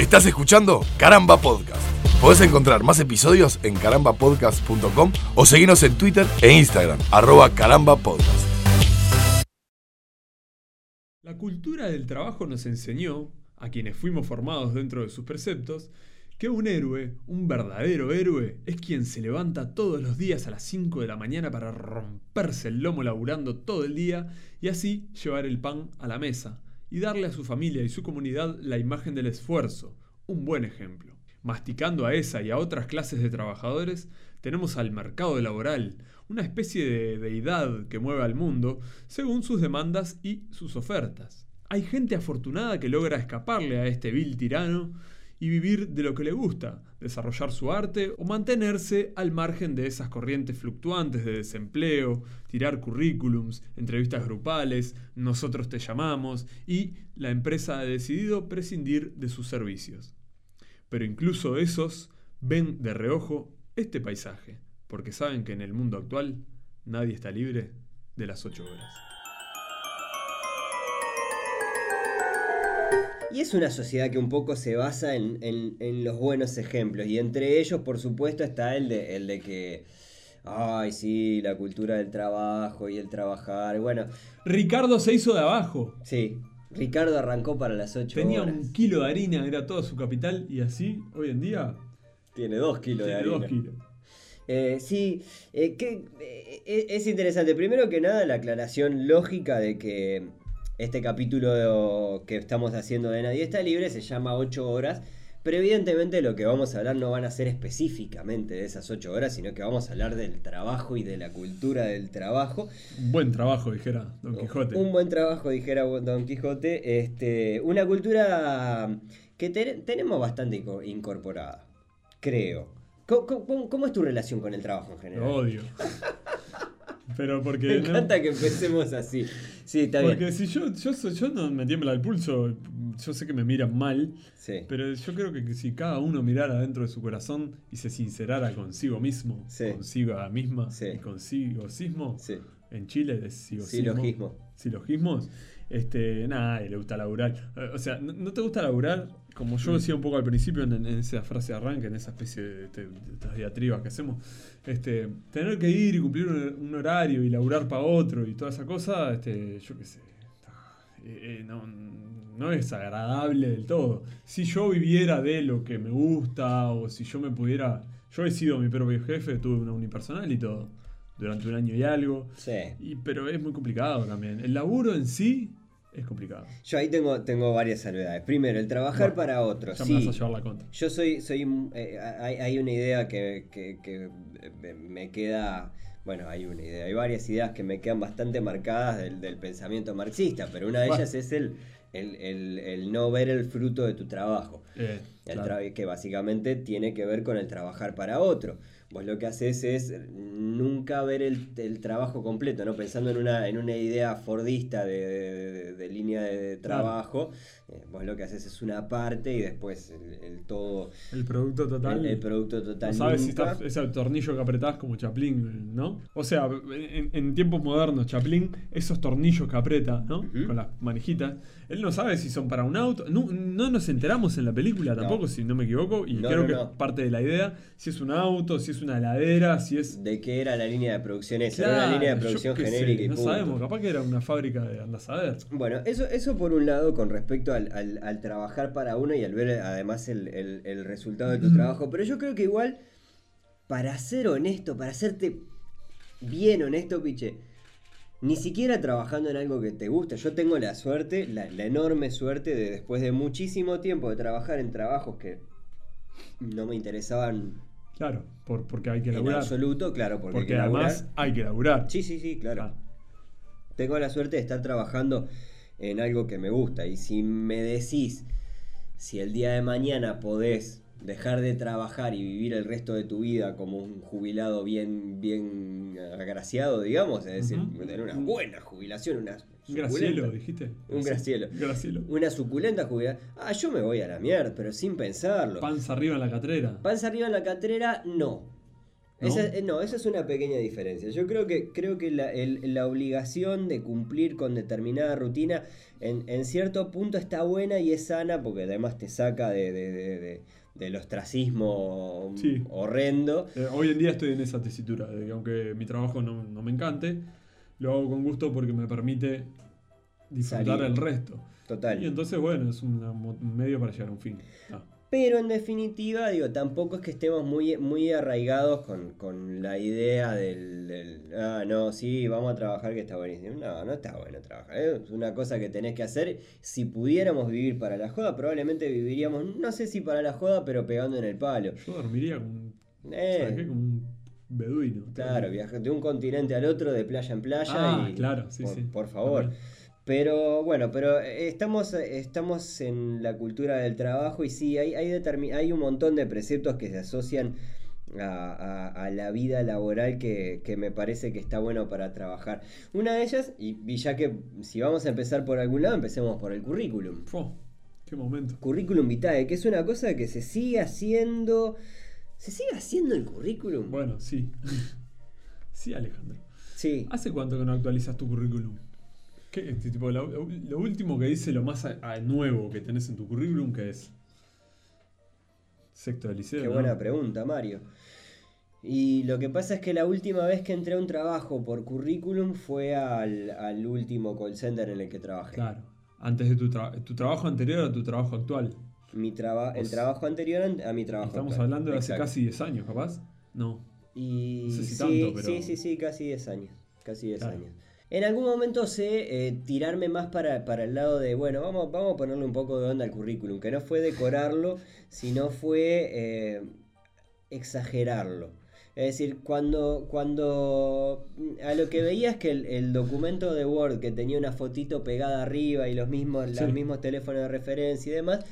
Estás escuchando Caramba Podcast. Podés encontrar más episodios en carambapodcast.com o seguirnos en Twitter e Instagram, arroba carambapodcast. La cultura del trabajo nos enseñó, a quienes fuimos formados dentro de sus preceptos, que un héroe, un verdadero héroe, es quien se levanta todos los días a las 5 de la mañana para romperse el lomo laburando todo el día y así llevar el pan a la mesa y darle a su familia y su comunidad la imagen del esfuerzo, un buen ejemplo. Masticando a esa y a otras clases de trabajadores, tenemos al mercado laboral, una especie de deidad que mueve al mundo según sus demandas y sus ofertas. Hay gente afortunada que logra escaparle a este vil tirano y vivir de lo que le gusta, desarrollar su arte o mantenerse al margen de esas corrientes fluctuantes de desempleo, tirar currículums, entrevistas grupales, nosotros te llamamos y la empresa ha decidido prescindir de sus servicios. Pero incluso esos ven de reojo este paisaje, porque saben que en el mundo actual nadie está libre de las ocho horas. Y es una sociedad que un poco se basa en, en, los buenos ejemplos. Y entre ellos, por supuesto, está el de, el de que. Ay, sí, la cultura del trabajo y el trabajar. Bueno. Ricardo se hizo de abajo. Sí. Ricardo arrancó para las 8 Tenía un kilo de harina, era toda su capital. Y así, hoy en día. Tiene dos kilos de harina. Dos kilos. Eh, sí, eh, que, eh, es interesante. Primero que nada, la aclaración lógica de que este capítulo que estamos haciendo de Nadie está libre se llama 8 horas, pero evidentemente lo que vamos a hablar no van a ser específicamente de esas 8 horas, sino que vamos a hablar del trabajo y de la cultura del trabajo. Un buen trabajo, dijera Don Quijote. Un buen trabajo, dijera Don Quijote. Este, una cultura que tenemos bastante incorporada, creo. ¿Cómo, es tu relación con el trabajo en general? odio. Pero porque. Me encanta que empecemos así. Sí, está bien. Porque si yo, yo, yo no me tiembla el pulso, yo sé que me miran mal. Sí. Pero yo creo que si cada uno mirara dentro de su corazón y se sincerara consigo mismo, consigo misma y consigo sismo, en Chile es silogismo. Silogismos. Este, nada, le gusta laburar. O sea, ¿no te gusta laburar? Como yo decía un poco al principio en, esa frase de arranque, en esa especie de, estas diatribas que hacemos, este, tener que ir y cumplir un, horario y laburar para otro y toda esa cosa, este, yo qué sé, eh, eh, no, es agradable del todo. Si yo viviera de lo que me gusta o si yo me pudiera... Yo he sido mi propio jefe, tuve una unipersonal y todo, durante un año y algo. Sí. Y, pero es muy complicado también. El laburo en sí es complicado. Yo ahí tengo, tengo varias salvedades. Primero, el trabajar para otros. Ya me vas a llevar la contra. Yo soy, soy eh, hay, una idea que, me queda, bueno, hay una idea, hay varias ideas que me quedan bastante marcadas del, pensamiento marxista, pero una de ellas es el, el, no ver el fruto de tu trabajo. Eh, que básicamente tiene que ver con el trabajar para otro. Vos lo que haces es nunca ver el, trabajo completo, ¿no? Pensando en una, en una idea fordista de, línea de trabajo, eh, vos lo que haces es una parte y después el, todo... El producto total. El, producto total. sabes si está, es el tornillo que apretás como Chaplin, ¿no? O sea, en, tiempos modernos, Chaplin, esos tornillos que aprieta, ¿no? Con las manejitas, él no sabe si son para un auto. No, no nos enteramos en la película tampoco, si no me equivoco, y creo que parte de la idea, si es un auto, si es una heladera, si es... ¿De qué era la línea de producción esa? era una línea de producción genérica. no sabemos, capaz que era una fábrica de andas a ver. Bueno, eso, eso por un lado con respecto al, al, trabajar para uno y al ver además el, el resultado de tu trabajo, pero yo creo que igual, para ser honesto, para hacerte bien honesto, Piche, ni siquiera trabajando en algo que te gusta. Yo tengo la suerte, la, enorme suerte de después de muchísimo tiempo de trabajar en trabajos que no me interesaban. Claro, por, porque hay que laburar. En absoluto, claro, porque, porque además hay que laburar. Sí, sí, sí, claro. Ah. Tengo la suerte de estar trabajando en algo que me gusta. Y si me decís, si el día de mañana podés dejar de trabajar y vivir el resto de tu vida como un jubilado bien, bien agraciado, digamos, es decir, tener una buena jubilación, una un gracielo, dijiste. Un gracielo. Una suculenta jubilación. Ah, yo me voy a la mierda, pero sin pensarlo. Panza arriba en la catrera. Panza arriba en la catrera, no. ¿no? Esa, eh, no, esa es una pequeña diferencia. Yo creo que, creo que la, el- la obligación de cumplir con determinada rutina en, en cierto punto está buena y es sana porque además te saca de, de- de- de- del ostracismo Sí. horrendo. Eh, hoy en día estoy en esa tesitura, de que aunque mi trabajo no, no me encante, lo hago con gusto porque me permite disfrutar Salir. el resto. Total. Y entonces, bueno, es una un medio para llegar a un fin. Ah, Pero en definitiva, digo, tampoco es que estemos muy, muy arraigados con, con la idea del, del, ah, no, sí, vamos a trabajar que está buenísimo. No, no está bueno trabajar. ¿eh? Es una cosa que tenés que hacer. Si pudiéramos vivir para la joda, probablemente viviríamos, no sé si para la joda, pero pegando en el palo. yo dormiría como un, Eh. Como un beduino. Claro, viajar de un continente al otro, de playa en playa. Ah, y, claro, sí, por, sí. por favor. También. Pero bueno, pero eh, estamos, estamos en la cultura del trabajo y sí, hay, hay, hay un montón de preceptos que se asocian a, a- a la vida laboral que, que me parece que está bueno para trabajar. Una de ellas, y, y ya que si vamos a empezar por algún lado, empecemos por el currículum. Fua, qué momento. Currículum vitae, que es una cosa que se sigue haciendo... ¿Se sigue haciendo el currículum? Bueno, sí. sí, Alejandro. Sí. ¿Hace cuánto que no actualizas tu currículum? ¿Qué, este, tipo, lo, lo último que dice lo más a- a nuevo que tenés en tu currículum, ¿qué es? Sexto de liceo. Qué ¿no? buena pregunta, Mario. Y lo que pasa es que la última vez que entré a un trabajo por currículum fue al, al último call center en el que trabajé. Claro. Antes de tu, tra- tu trabajo anterior a tu trabajo actual. Mi traba- el trabajo anterior an- a mi trabajo. Estamos actual. hablando de hace casi 10 años, capaz. No. Y No sé si sí, tanto, pero- sí, sí, sí, casi 10 años. Casi 10 Claro. años. En algún momento sé eh, tirarme más para, para el lado de, bueno, vamos, vamos a ponerle un poco de onda al currículum, que no fue decorarlo, sino fue eh, exagerarlo. Es decir, cuando, cuando a lo que veía es que el, el documento de Word que tenía una fotito pegada arriba y los mismos, Sí. los mismos teléfonos de referencia y demás,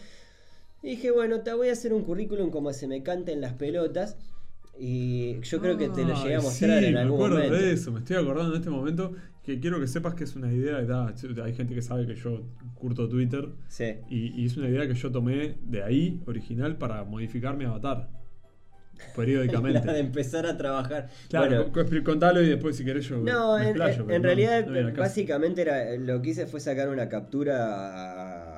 dije, bueno, te voy a hacer un currículum como se me canten las pelotas. Y yo creo que te lo llegué a mostrar sí, en me algún acuerdo momento. de eso, me estoy acordando en este momento que quiero que sepas que es una idea, da, hay gente que sabe que yo curto Twitter Sí. y, y es una idea que yo tomé de ahí, original, para modificar mi avatar. Periódicamente. La de empezar a trabajar. Claro, Bueno, co- co- contalo y después si querés yo no, me en, explayo, en- pero en no- realidad no básicamente era, lo que hice fue sacar una captura a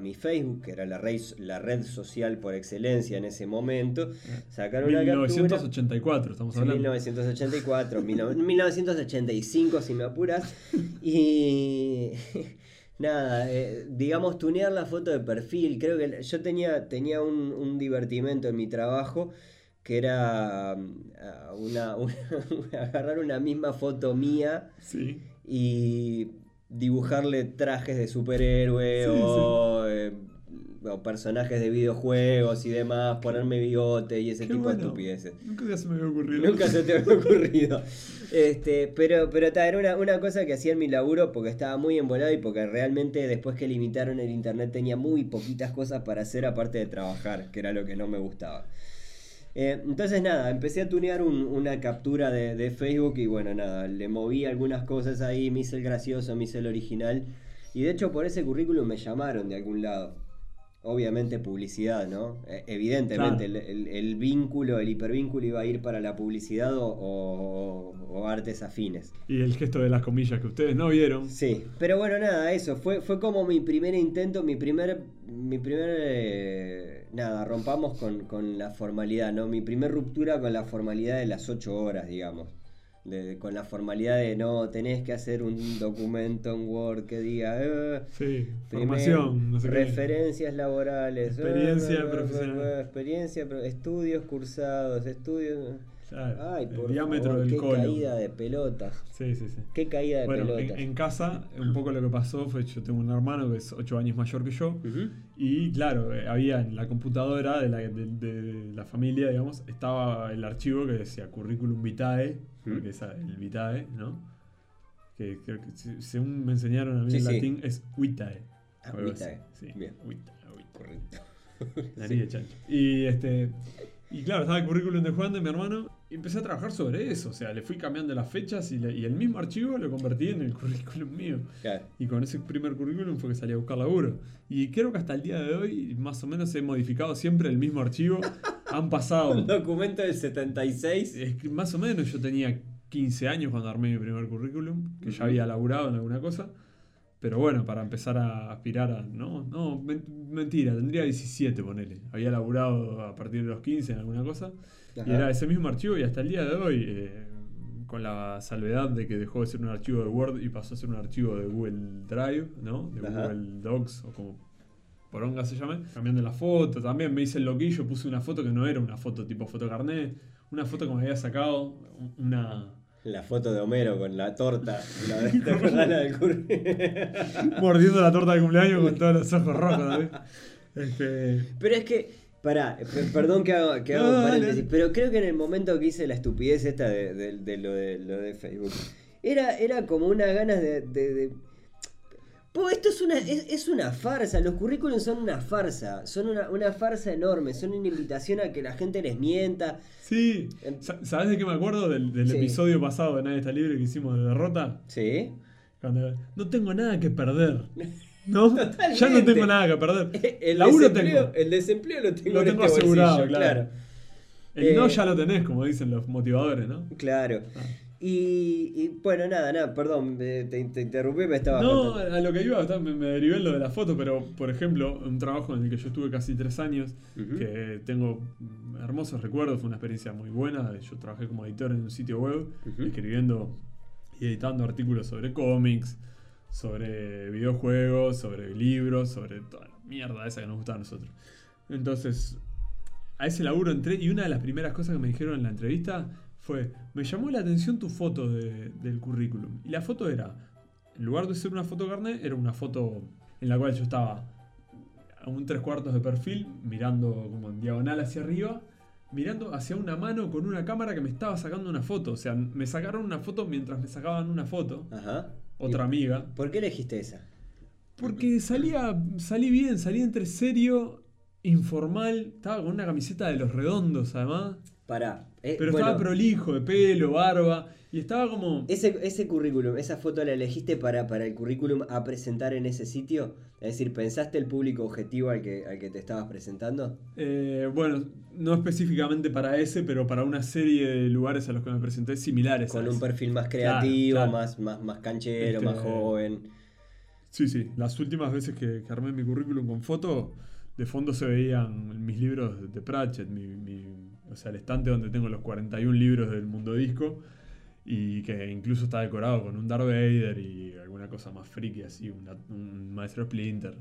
mi Facebook, que era la red, la red social por excelencia en ese momento. Sacar una captura. 1984, estamos hablando. 1984, 1985 si me apuras. Y nada, eh, digamos, tunear la foto de perfil. Creo que yo tenía, tenía un, un divertimento en mi trabajo que era ah, una, una- agarrar una misma foto mía Sí. y dibujarle trajes de superhéroe Sí, o, eh, o personajes de videojuegos y demás, ponerme bigote y ese Qué tipo bueno. de estupideces. Nunca se me había ocurrido. Nunca se te había ocurrido. Este, pero pero ta, era una, una cosa que hacía en mi laburo porque estaba muy embolado y porque realmente después que limitaron el internet tenía muy poquitas cosas para hacer aparte de trabajar, que era lo que no me gustaba. Eh, entonces nada, empecé a tunear un- una captura de, de Facebook y bueno, nada, le moví algunas cosas ahí, me hice el gracioso, me hice el original. Y de hecho por ese currículum me llamaron de algún lado. Obviamente publicidad, ¿no? Eh, evidentemente, Claro. el, el- el vínculo, el hipervínculo iba a ir para la publicidad o, o- o artes afines. Y el gesto de las comillas que ustedes no vieron. Sí, pero bueno, nada, eso, fue, fue como mi primer intento, mi primer, mi primer, eh, nada, rompamos con, con la formalidad, ¿no? Mi primer ruptura con la formalidad de las ocho horas, digamos. De- con la formalidad de no, tenés que hacer un documento en Word que diga... eh, Sí, formación, no sé qué. referencias laborales, Experiencia eh, profesional. experiencia, pro- estudios cursados, estudios... Claro, Ay, el por diámetro favor, del qué colo. caída de pelotas. Sí, sí, sí. Qué caída de Bueno, pelotas. en, en casa, un poco lo que pasó fue yo tengo un hermano que es 8 años mayor que yo. Ujú. Y claro, eh, había en la computadora de la, de, de la familia, digamos, estaba el archivo que decía currículum vitae, ¿Mm? porque es el vitae, ¿no? Que creo que se- según me enseñaron a mí Sí, en sí. latín es vitae. Ah, vitae. Sí, Bien. vitae, vitae. Correcto. Nariz de chancho. Y este. Y claro, estaba el currículum de Juan de mi hermano y empecé a trabajar sobre eso. O sea, le fui cambiando las fechas y, le- y el mismo archivo lo convertí en el currículum mío. Claro. Y con ese primer currículum fue que salí a buscar laburo. Y creo que hasta el día de hoy, más o menos, he modificado siempre el mismo archivo Han pasado. Un documento del 76. Es que más o menos yo tenía 15 años cuando armé mi primer currículum, que ya había laburado en alguna cosa. Pero bueno, para empezar a aspirar a. No, no, men- mentira, tendría 17, ponele. Había laburado a partir de los 15 en alguna cosa. Y Ajá. era ese mismo archivo y hasta el día de hoy, eh, con la salvedad de que dejó de ser un archivo de Word y pasó a ser un archivo de Google Drive, ¿no? De Ajá. Google Docs o como poronga se llame. Cambiando la foto, también me hice el loquillo, puse una foto que no era una foto tipo fotocarnet, una foto que me había sacado, una... La foto de Homero con la torta. La de, ¿te acordás la del currículum? mordiendo la torta de cumpleaños con todos los ojos rojos. Este, Pero es que, pará, pe- perdón que hago, que hago No, paréntesis, pero creo que en el momento que hice la estupidez esta de, de- de lo, de lo de Facebook, era, era como una ganas de... Po, esto es una, es, es una farsa, los currículums son una farsa, son una, una farsa enorme, son una invitación a que la gente les mienta. sí, Em- Sa- ¿sabes de qué me acuerdo? Del, del Sí. episodio pasado de Nadie está libre que hicimos de derrota. ¿Sí? Cuando no tengo nada que perder. ¿No? Totalmente. Ya no tengo nada que perder. El Laburo desempleo, tengo. el desempleo lo tengo Lo en tengo este asegurado, bolsillo, claro. El Eh, no ya lo tenés, como dicen los motivadores, ¿no? Claro. Ah. Y, y, bueno, nada, nada, perdón, te, te interrumpí, me estaba No, faltando. a lo que iba, me, me derivé en lo de la foto, pero por ejemplo, un trabajo en el que yo estuve casi tres años, que tengo hermosos recuerdos, fue una experiencia muy buena. Yo trabajé como editor en un sitio web, escribiendo y editando artículos sobre cómics, sobre videojuegos, sobre libros, sobre toda la mierda esa que nos gusta a nosotros. Entonces, a ese laburo entré y una de las primeras cosas que me dijeron en la entrevista fue, me llamó la atención tu foto de- del currículum. Y la foto era, en lugar de ser una foto carnet, era una foto en la cual yo estaba a un tres cuartos de perfil, mirando como en diagonal hacia arriba, mirando hacia una mano con una cámara que me estaba sacando una foto. O sea, me sacaron una foto mientras me sacaban una foto. Ajá. Otra ¿Y amiga. ¿Por qué elegiste esa? Porque salía, salí bien, salí entre serio, informal. Estaba con una camiseta de los redondos, además. Pará. Eh, Pero bueno, estaba prolijo, de pelo, barba. Y estaba como. ese, ese currículum, esa foto la elegiste para, para el currículum a presentar en ese sitio. Es decir, ¿pensaste el público objetivo al que, al que te estabas presentando? eh, bueno, no específicamente para ese, pero para una serie de lugares a los que me presenté similares. Con un perfil más Claro, creativo, claro. Más, más, más canchero, Este, más joven. Sí, sí. Las últimas veces que, que armé mi currículum con foto, de fondo se veían mis libros de Pratchett, mi, mi- o sea, el estante donde tengo los 41 libros del mundo disco, y que incluso está decorado con un Darth Vader y alguna cosa más friki así, una- un maestro Splinter,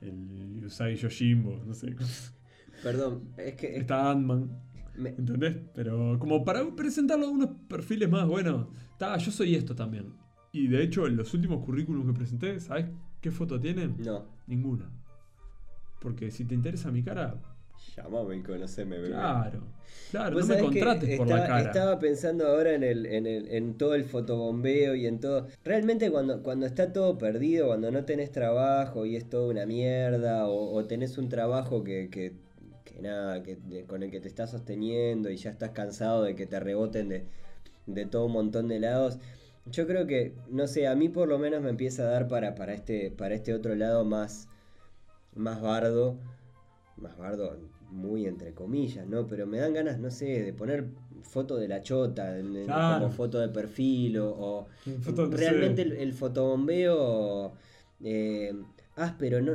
el Usagi Yojimbo, no sé. Perdón, es que... es- Está Ant-Man. me- ¿Entendés? Pero como para presentarlo de unos perfiles más, bueno, está, yo soy esto también. Y de hecho, en los últimos currículums que presenté, ¿sabes qué foto tienen? no, Ninguna. Porque si te interesa mi cara, llamame y conoceme, bebé. claro. Claro, no me contrates por la estaba- cara. Estaba pensando ahora en, el, en, el, en todo el fotobombeo y en todo. Realmente cuando, cuando está todo perdido, cuando no tenés trabajo y es todo una mierda, o, o tenés un trabajo que, que, que nada, que, de- con el que te estás sosteniendo y ya estás cansado de que te reboten de, de todo un montón de lados. Yo creo que, no sé, a mí por lo menos me empieza a dar para, para, este, para este otro lado más, más bardo. Más bardo, muy entre comillas, ¿no? Pero me dan ganas, no sé, de poner foto de la chota Claro. como foto de perfil o... o- Foto, realmente el, el fotobombeo eh, áspero, no,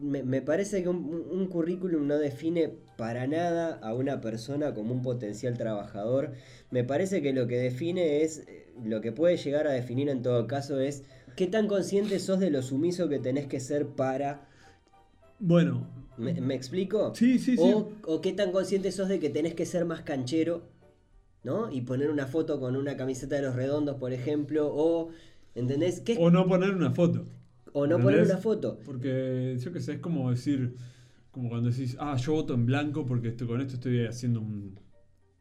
me, me parece que un, un currículum no define para nada a una persona como un potencial trabajador. Me parece que lo que define es, eh, lo que puede llegar a definir en todo caso es qué tan consciente sos de lo sumiso que tenés que ser para... Bueno, ¿Me, me explico? sí, sí, sí. O, o qué tan consciente sos de que tenés que ser más canchero, ¿no? Y poner una foto con una camiseta de los redondos, por ejemplo, o, ¿entendés? ¿Qué? O no poner una foto. O no poner una foto. Porque yo qué sé, es como decir, como cuando decís, ah, yo voto en blanco porque estoy, con esto estoy haciendo un.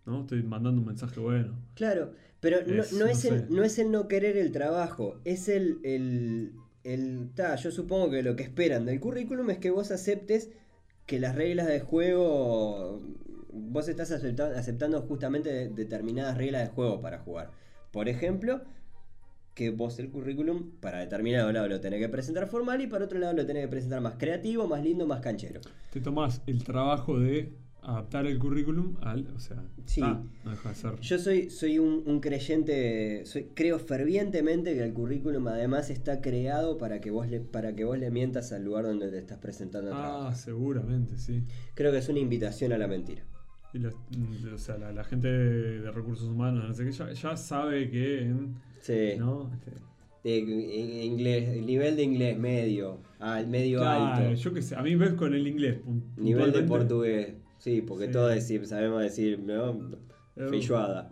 ¿No? Estoy mandando un mensaje bueno. Claro, pero no, Es, no no es, el, no es el no querer el trabajo, es el... el, el ta, yo supongo que lo que esperan del currículum es que vos aceptes que las reglas de juego... Vos estás acepta- aceptando justamente de- determinadas reglas de juego para jugar. Por ejemplo, que vos el currículum para determinado lado lo tenés que presentar formal y para otro lado lo tenés que presentar más creativo, más lindo, más canchero. Te tomás el trabajo de adaptar el currículum al. O sea, Sí. ah, no deja de ser. Yo soy, soy un, un creyente, soy, creo fervientemente que el currículum además está creado para que vos le, para que vos le mientas al lugar donde te estás presentando a Ah, trabajar. seguramente, sí. Creo que es una invitación a la mentira. Y los- mm, o sea, la, la gente de recursos humanos, no sé qué, ya, ya sabe que en. Sí. ¿No? Este, De- inglés, el nivel de inglés medio, al medio claro, alto. yo qué sé. A mí ves con el inglés. Nivel de portugués. Sí, porque Sí. todos decir- sabemos decir, ¿no? Eh, Feijoada.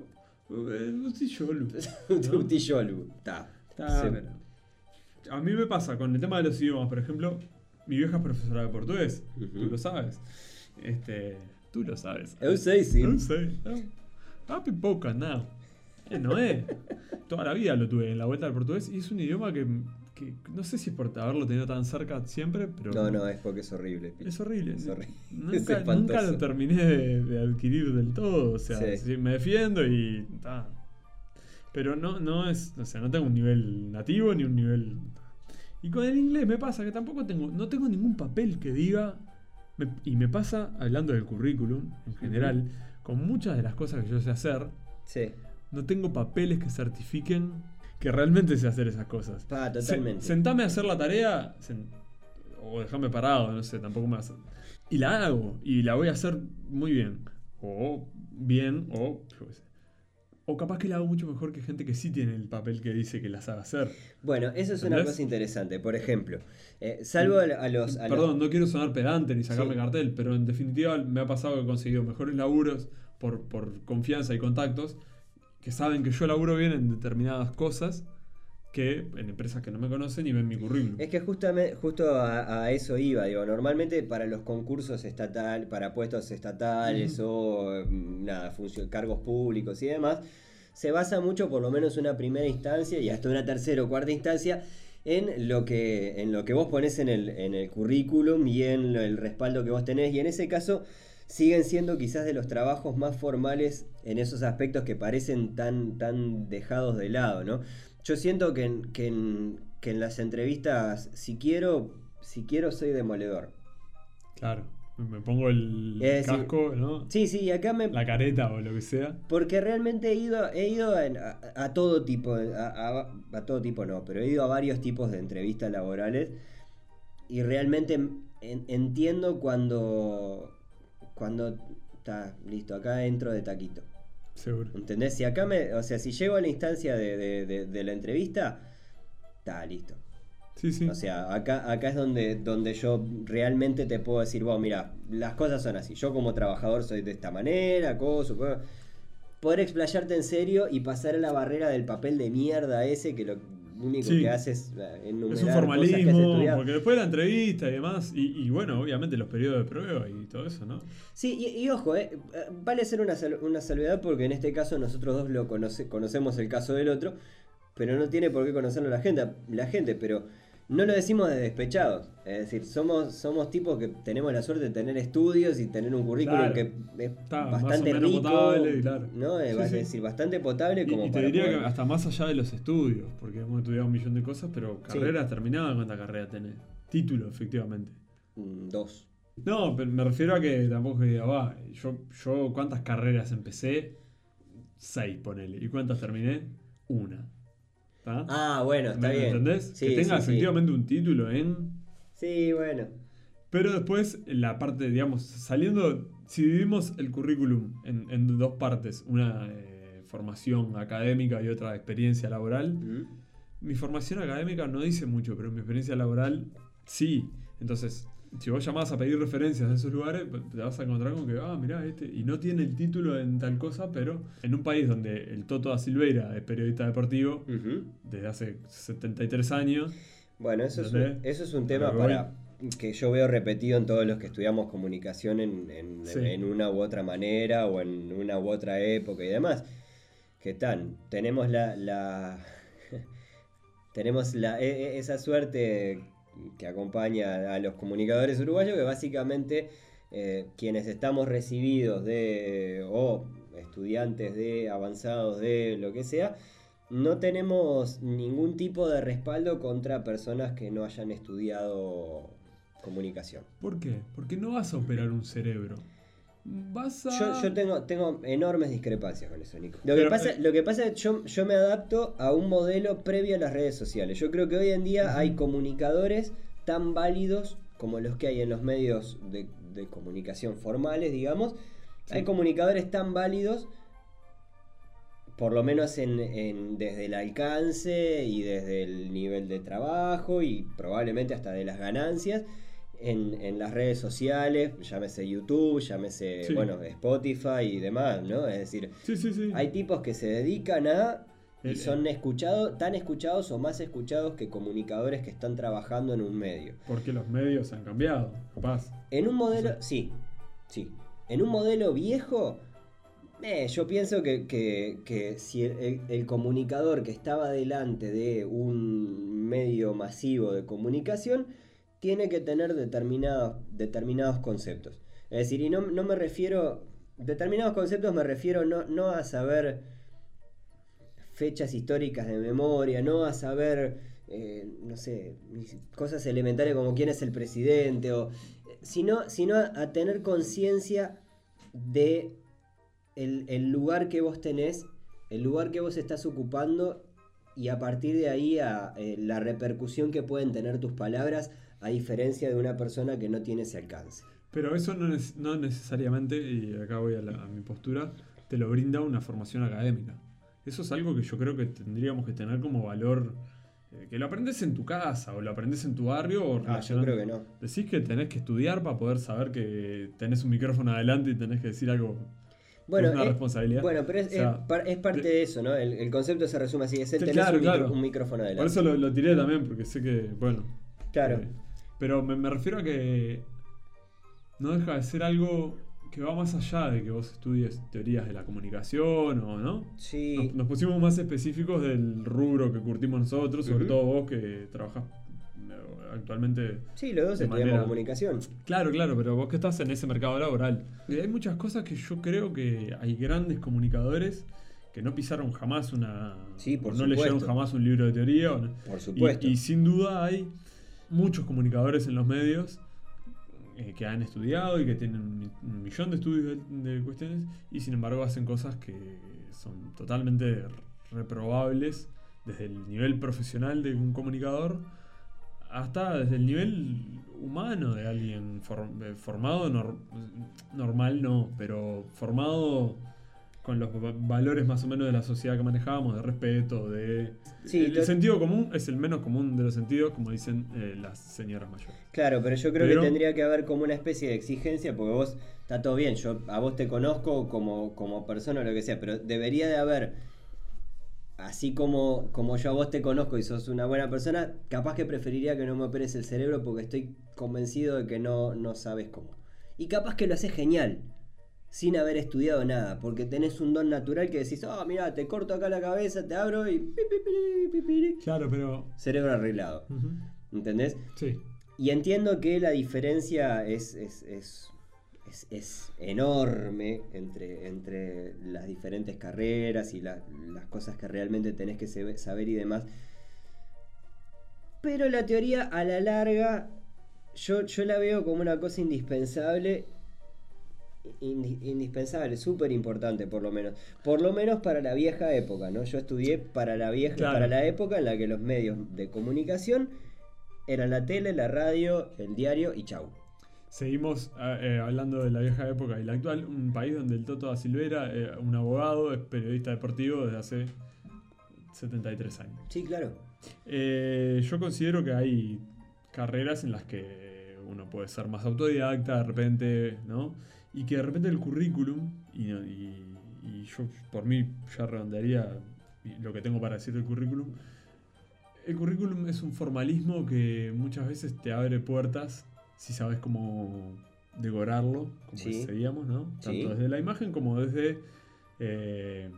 eh, no sé yo, Lu. Un tillolu. Está. A mí me pasa con el tema de los idiomas, por ejemplo, mi vieja es profesora de portugués, tú lo sabes. Este, tú lo sabes. Eu sei, sí. Sé. No. Ah, pipoca, no. Eh, no es. Toda la vida lo tuve en la vuelta del portugués y es un idioma que, que no sé si es por haberlo tenido tan cerca siempre, pero No, no, es porque es horrible. es horrible. Es horrible. Es Nunca, lo terminé de, de adquirir del todo. O sea, Sí. sí, me defiendo y. Pero no, no es. O sea, no tengo un nivel nativo ni un nivel. Y con el inglés me pasa que tampoco tengo. No tengo ningún papel que diga. me- y me pasa, hablando del currículum en general, con muchas de las cosas que yo sé hacer, Sí. no tengo papeles que certifiquen que realmente sé hacer esas cosas. Se- totalmente. sentame a hacer la tarea sen- o dejame parado, no sé, tampoco me hace. Y la hago, y la voy a hacer muy bien. O bien, o yo qué sé. O capaz que la hago mucho mejor que gente que sí tiene el papel que dice que la sabe hacer. Bueno, eso es una ¿Entendés? cosa interesante. Por ejemplo, eh, salvo a, a los. a los- Perdón, no quiero sonar pedante ni sacarme Sí. cartel, pero en definitiva me ha pasado que he conseguido mejores laburos por, por confianza y contactos que saben que yo laburo bien en determinadas cosas que en empresas que no me conocen y ven mi currículum. Es que justamente, justo a, a eso iba, digo, normalmente para los concursos estatal, para puestos estatales o mm, nada, cargos públicos y demás, se basa mucho, por lo menos una primera instancia y hasta una tercera o cuarta instancia, en lo que, en lo que vos ponés en el, en el currículum y en lo- el respaldo que vos tenés. Y en ese caso siguen siendo quizás de los trabajos más formales en esos aspectos que parecen tan, tan dejados de lado, ¿no? Yo siento que en, que en, que en las entrevistas, si quiero, si quiero soy demoledor. Claro, me pongo el casco, ¿no? Sí, sí, acá me... La careta o lo que sea. Porque realmente he ido, he ido a, a todo tipo, a, a- a todo tipo no, pero he ido a varios tipos de entrevistas laborales y realmente en- entiendo cuando, cuando está listo, acá entro de taquito. Seguro. ¿Entendés? Si acá me, o sea, si llego a la instancia de, de- de- de la entrevista, está listo. Sí, sí. O sea, acá, acá es donde, donde yo realmente te puedo decir, vos, mira, las cosas son así. Yo como trabajador soy de esta manera, cosa, cosa". Poder explayarte en serio y pasar a la barrera del papel de mierda ese que lo único Sí. que hace es eh, enumerar es un cosas que has formalismo, porque después de la entrevista y demás, y, y bueno, obviamente los periodos de prueba y todo eso, ¿no? Sí, y, y ojo, eh, eh, vale ser una, sal- una salvedad porque en este caso nosotros dos lo conoce, conocemos el caso del otro, pero no tiene por qué conocerlo la gente, la gente, pero no lo decimos de despechados. Es decir, somos, somos tipos que tenemos la suerte de tener estudios y tener un currículum Claro. que es Está bastante rico, potable, claro. ¿no? Es Sí, sí. decir, bastante potable Y, como y te para diría poder- que hasta más allá de los estudios, porque hemos estudiado un millón de cosas, pero Sí. carreras terminadas, ¿cuánta carrera tenés? Título, efectivamente. Mm, dos. No, pero me refiero a que tampoco diga, va, yo, yo cuántas carreras empecé, seis, ponele. ¿Y cuántas terminé? Una. Ah, bueno, está ¿Me bien. entendés? Sí, que tenga sí, sí. efectivamente un título en Sí, bueno. Pero después, la parte, digamos, saliendo, si dividimos el currículum en, en dos partes, una eh, formación académica y otra experiencia laboral, Mm. mi formación académica no dice mucho, pero mi experiencia laboral sí. Entonces, si vos llamás a pedir referencias de esos lugares, pues, te vas a encontrar con que, ah, mirá, este, y no tiene el título en tal cosa, pero en un país donde el Toto da Silveira es periodista deportivo Ujú. desde hace 73 años, Bueno, eso es, un, eso es un tema para que yo veo repetido en todos los que estudiamos comunicación en, en- Sí. en una u otra manera o en una u otra época y demás. ¿Qué tal? Tenemos la, la tenemos la, e- e- esa suerte que acompaña a los comunicadores uruguayos que básicamente eh, quienes estamos recibidos de o estudiantes de avanzados de lo que sea no tenemos ningún tipo de respaldo contra personas que no hayan estudiado comunicación. ¿por qué? Porque no vas a operar un cerebro. Vas a... Yo, yo tengo, tengo enormes discrepancias con eso, Nico. Lo que Pero, pasa, eh, lo que pasa es que yo, yo me adapto a un modelo previo a las redes sociales. Yo creo que hoy en día hay comunicadores tan válidos como los que hay en los medios de, de comunicación formales, digamos. Hay comunicadores tan válidos, por lo menos en, en- desde el alcance y desde el nivel de trabajo y probablemente hasta de las ganancias. En, en las redes sociales, llámese YouTube, llámese Sí. bueno, Spotify y demás, ¿no? Es decir, Sí, sí, sí. hay tipos que se dedican a y El- son escuchados, tan escuchados o más escuchados que comunicadores que están trabajando en un medio. Porque los medios han cambiado, capaz. En un modelo, sí, sí. En un modelo viejo, eh, yo pienso que, que- que si el comunicador que estaba delante de un medio masivo de comunicación tiene que tener determinados, determinados conceptos. Es decir, y no, no me refiero, determinados conceptos me refiero no, no a saber fechas históricas de memoria, no a saber, eh, no sé, cosas elementales como quién es el presidente, o, sino, sino a, a tener conciencia de el, el lugar que vos tenés, el lugar que vos estás ocupando y a partir de ahí a eh, la repercusión que pueden tener tus palabras a diferencia de una persona que no tiene ese alcance. Pero eso no, neces- no necesariamente, y acá voy a, la- a mi postura, te lo brinda una formación académica. Eso es algo que yo creo que tendríamos que tener como valor, eh, que lo aprendes en tu casa o lo aprendes en tu barrio. O Ah, yo creo que no. Decís que tenés que estudiar para poder saber que tenés un micrófono adelante y tenés que decir algo. Bueno, es una eh, responsabilidad. Bueno, pero es, O sea, es par- es parte de eso, ¿no? El, el concepto se resume así, es el tener claro, un, micro- claro. un micrófono adelante. Por eso lo, lo tiré también, porque sé que, bueno. Claro. eh, pero me, me refiero a que no deja de ser algo que va más allá de que vos estudies teorías de la comunicación o no. Sí. Nos, nos pusimos más específicos del rubro que curtimos nosotros, sobre todo vos que trabajás eh, actualmente. Sí, los dos de estudiamos manera- comunicación. Claro, claro, pero vos que estás en ese mercado laboral. Y hay muchas cosas que yo creo que hay grandes comunicadores que no pisaron jamás una. Sí, por no leyeron jamás un libro de teoría. o no- Por y- supuesto. Y, sin duda hay muchos comunicadores en los medios eh, que han estudiado y que tienen un, mi- un millón de estudios de, cuestiones y sin embargo hacen cosas que son totalmente reprobables desde el nivel profesional de un comunicador hasta desde el nivel humano de alguien eh, formado, nor- normal no, pero formado con los va- valores más o menos de la sociedad que manejábamos, de respeto, de... Sí, el, sentido común es el menos común de los sentidos, como dicen eh, las señoras mayores. Claro, pero yo creo Pero- que tendría que haber como una especie de exigencia, porque vos, está todo bien, yo a vos te conozco como, como persona o lo que sea, pero debería de haber, así como, como yo a vos te conozco y sos una buena persona, capaz que preferiría que no me operes el cerebro porque estoy convencido de que no, no sabes cómo. Y capaz que lo haces genial, sin haber estudiado nada, porque tenés un don natural que decís, ah, mira, te corto acá la cabeza, te abro y... pi, pi, pi, pi, pi". Claro, pero... Cerebro arreglado, ¿entendés? Sí. Y entiendo que la diferencia es, es, es, es- es enorme entre, entre las diferentes carreras y la- las cosas que realmente tenés que saber y demás. Pero la teoría a la larga yo, yo la veo como una cosa indispensable. Indi- indispensable, súper importante por lo menos. Por lo menos para la vieja época, ¿no? Yo estudié para la vieja, Claro. para la época en la que los medios de comunicación eran la tele, la radio, el diario y chau. Seguimos eh, eh, hablando de la vieja época y la actual, un país donde el Toto da Silveira, eh, un abogado, es periodista deportivo desde hace 73 años. Sí, claro. Eh, yo considero que hay carreras en las que uno puede ser más autodidacta de repente, ¿no? Y que de repente el currículum, y, y- y yo por mí ya redondearía lo que tengo para decir del currículum, el currículum es un formalismo que muchas veces te abre puertas si sabes cómo decorarlo, como Sí. decíamos, ¿no? Tanto desde la imagen como desde eh,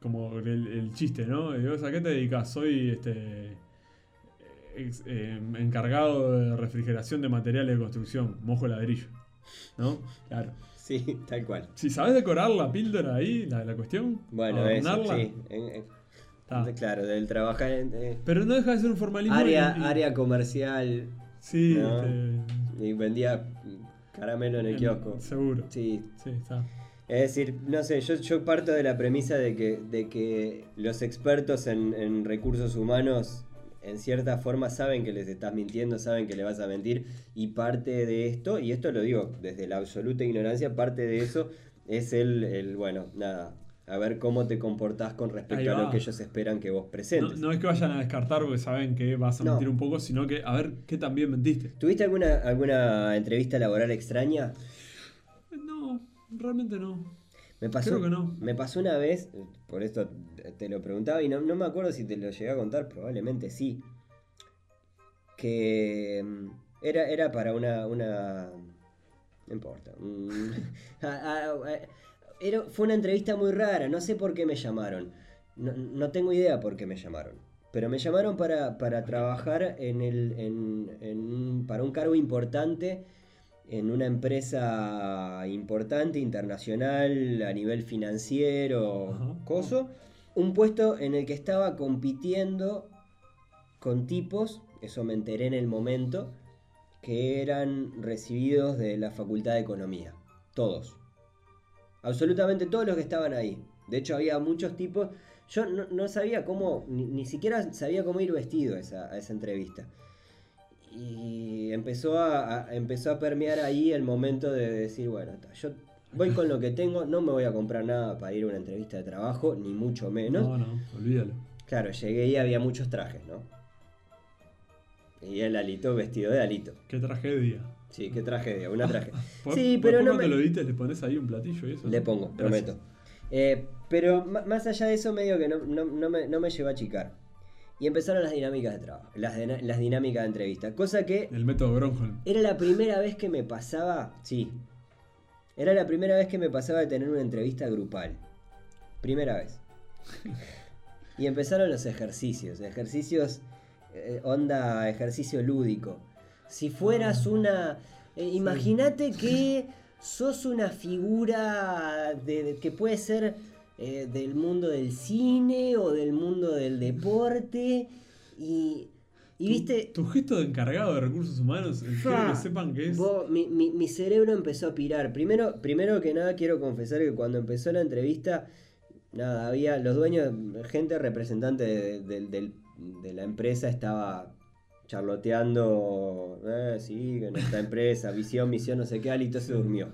como el, el chiste, ¿no? ¿A qué te dedicas? Soy este ex- eh, encargado de refrigeración de materiales de construcción, mojo ladrillo. ¿No? Claro. Sí, tal cual. Si sabes decorar la píldora ahí, la, la cuestión, Bueno, eso, sí. Claro, del trabajar en eh, Pero no deja de ser un formalismo. área, y- área comercial Sí, ¿no? este, y vendía Caramelo en el kiosco. Seguro. Sí. Sí, está. Es decir, no sé, yo, yo parto de la premisa de que, de que los expertos en, en recursos humanos en cierta forma saben que les estás mintiendo, saben que le vas a mentir y parte de esto, y esto lo digo desde la absoluta ignorancia, parte de eso es el, el bueno, nada, a ver cómo te comportás con respecto a lo que ellos esperan que vos presentes. no es que vayan a descartar porque saben que vas a No. mentir un poco, sino que a ver qué también mentiste. ¿Tuviste alguna, alguna entrevista laboral extraña? No, realmente no. Me pasó, Creo que no. me pasó una vez, por esto te lo preguntaba y no, no me acuerdo si te lo llegué a contar, probablemente sí. Que mm, era, era para una, una. No importa. un- a- a- a- era- fue una entrevista muy rara, no sé por qué me llamaron. No, no tengo idea por qué me llamaron. Pero me llamaron para, para trabajar en el, en, para un cargo importante en una empresa importante, internacional, a nivel financiero, Ajá. coso. Un puesto en el que estaba compitiendo con tipos, eso me enteré en el momento, que eran recibidos de la Facultad de Economía. Todos. Absolutamente todos los que estaban ahí. De hecho, había muchos tipos. Yo no, no sabía cómo, ni, ni siquiera sabía cómo ir vestido a esa, a esa entrevista. Y empezó a, a- empezó a permear ahí el momento de decir, bueno, ta, yo voy con lo que tengo, no me voy a comprar nada para ir a una entrevista de trabajo, ni mucho menos. No, no, olvídalo. Claro, llegué y había muchos trajes, ¿no? Y el alito vestido de alito. Qué tragedia. Sí, qué tragedia, una tragedia. Sí, pero no cuando me... lo edites le pones ahí un platillo y eso. Le pongo, Gracias. prometo. Eh, pero más allá de eso, medio que no, no- no me, no me llevó a achicar. Y empezaron las dinámicas de trabajo, las, las dinámicas de entrevista. Cosa que El método Bronholm. era la primera vez que me pasaba, sí, era la primera vez que me pasaba de tener una entrevista grupal. Primera vez. Y empezaron los ejercicios, ejercicios, eh, onda, ejercicio lúdico. Si fueras una... eh, Imagínate que sos una figura de, de- que puede ser eh, del mundo del cine o del mundo del deporte y... Y Tu- viste, Tu, gesto de encargado de recursos humanos, quiero que sepan que es. vos- mi, mi- mi cerebro empezó a pirar. Primero, primero que nada quiero confesar que cuando empezó la entrevista, nada, había los dueños, gente representante de, de- de la empresa estaba charloteando, eh, sí, que nuestra empresa, visión, misión, no sé qué, Alito se durmió.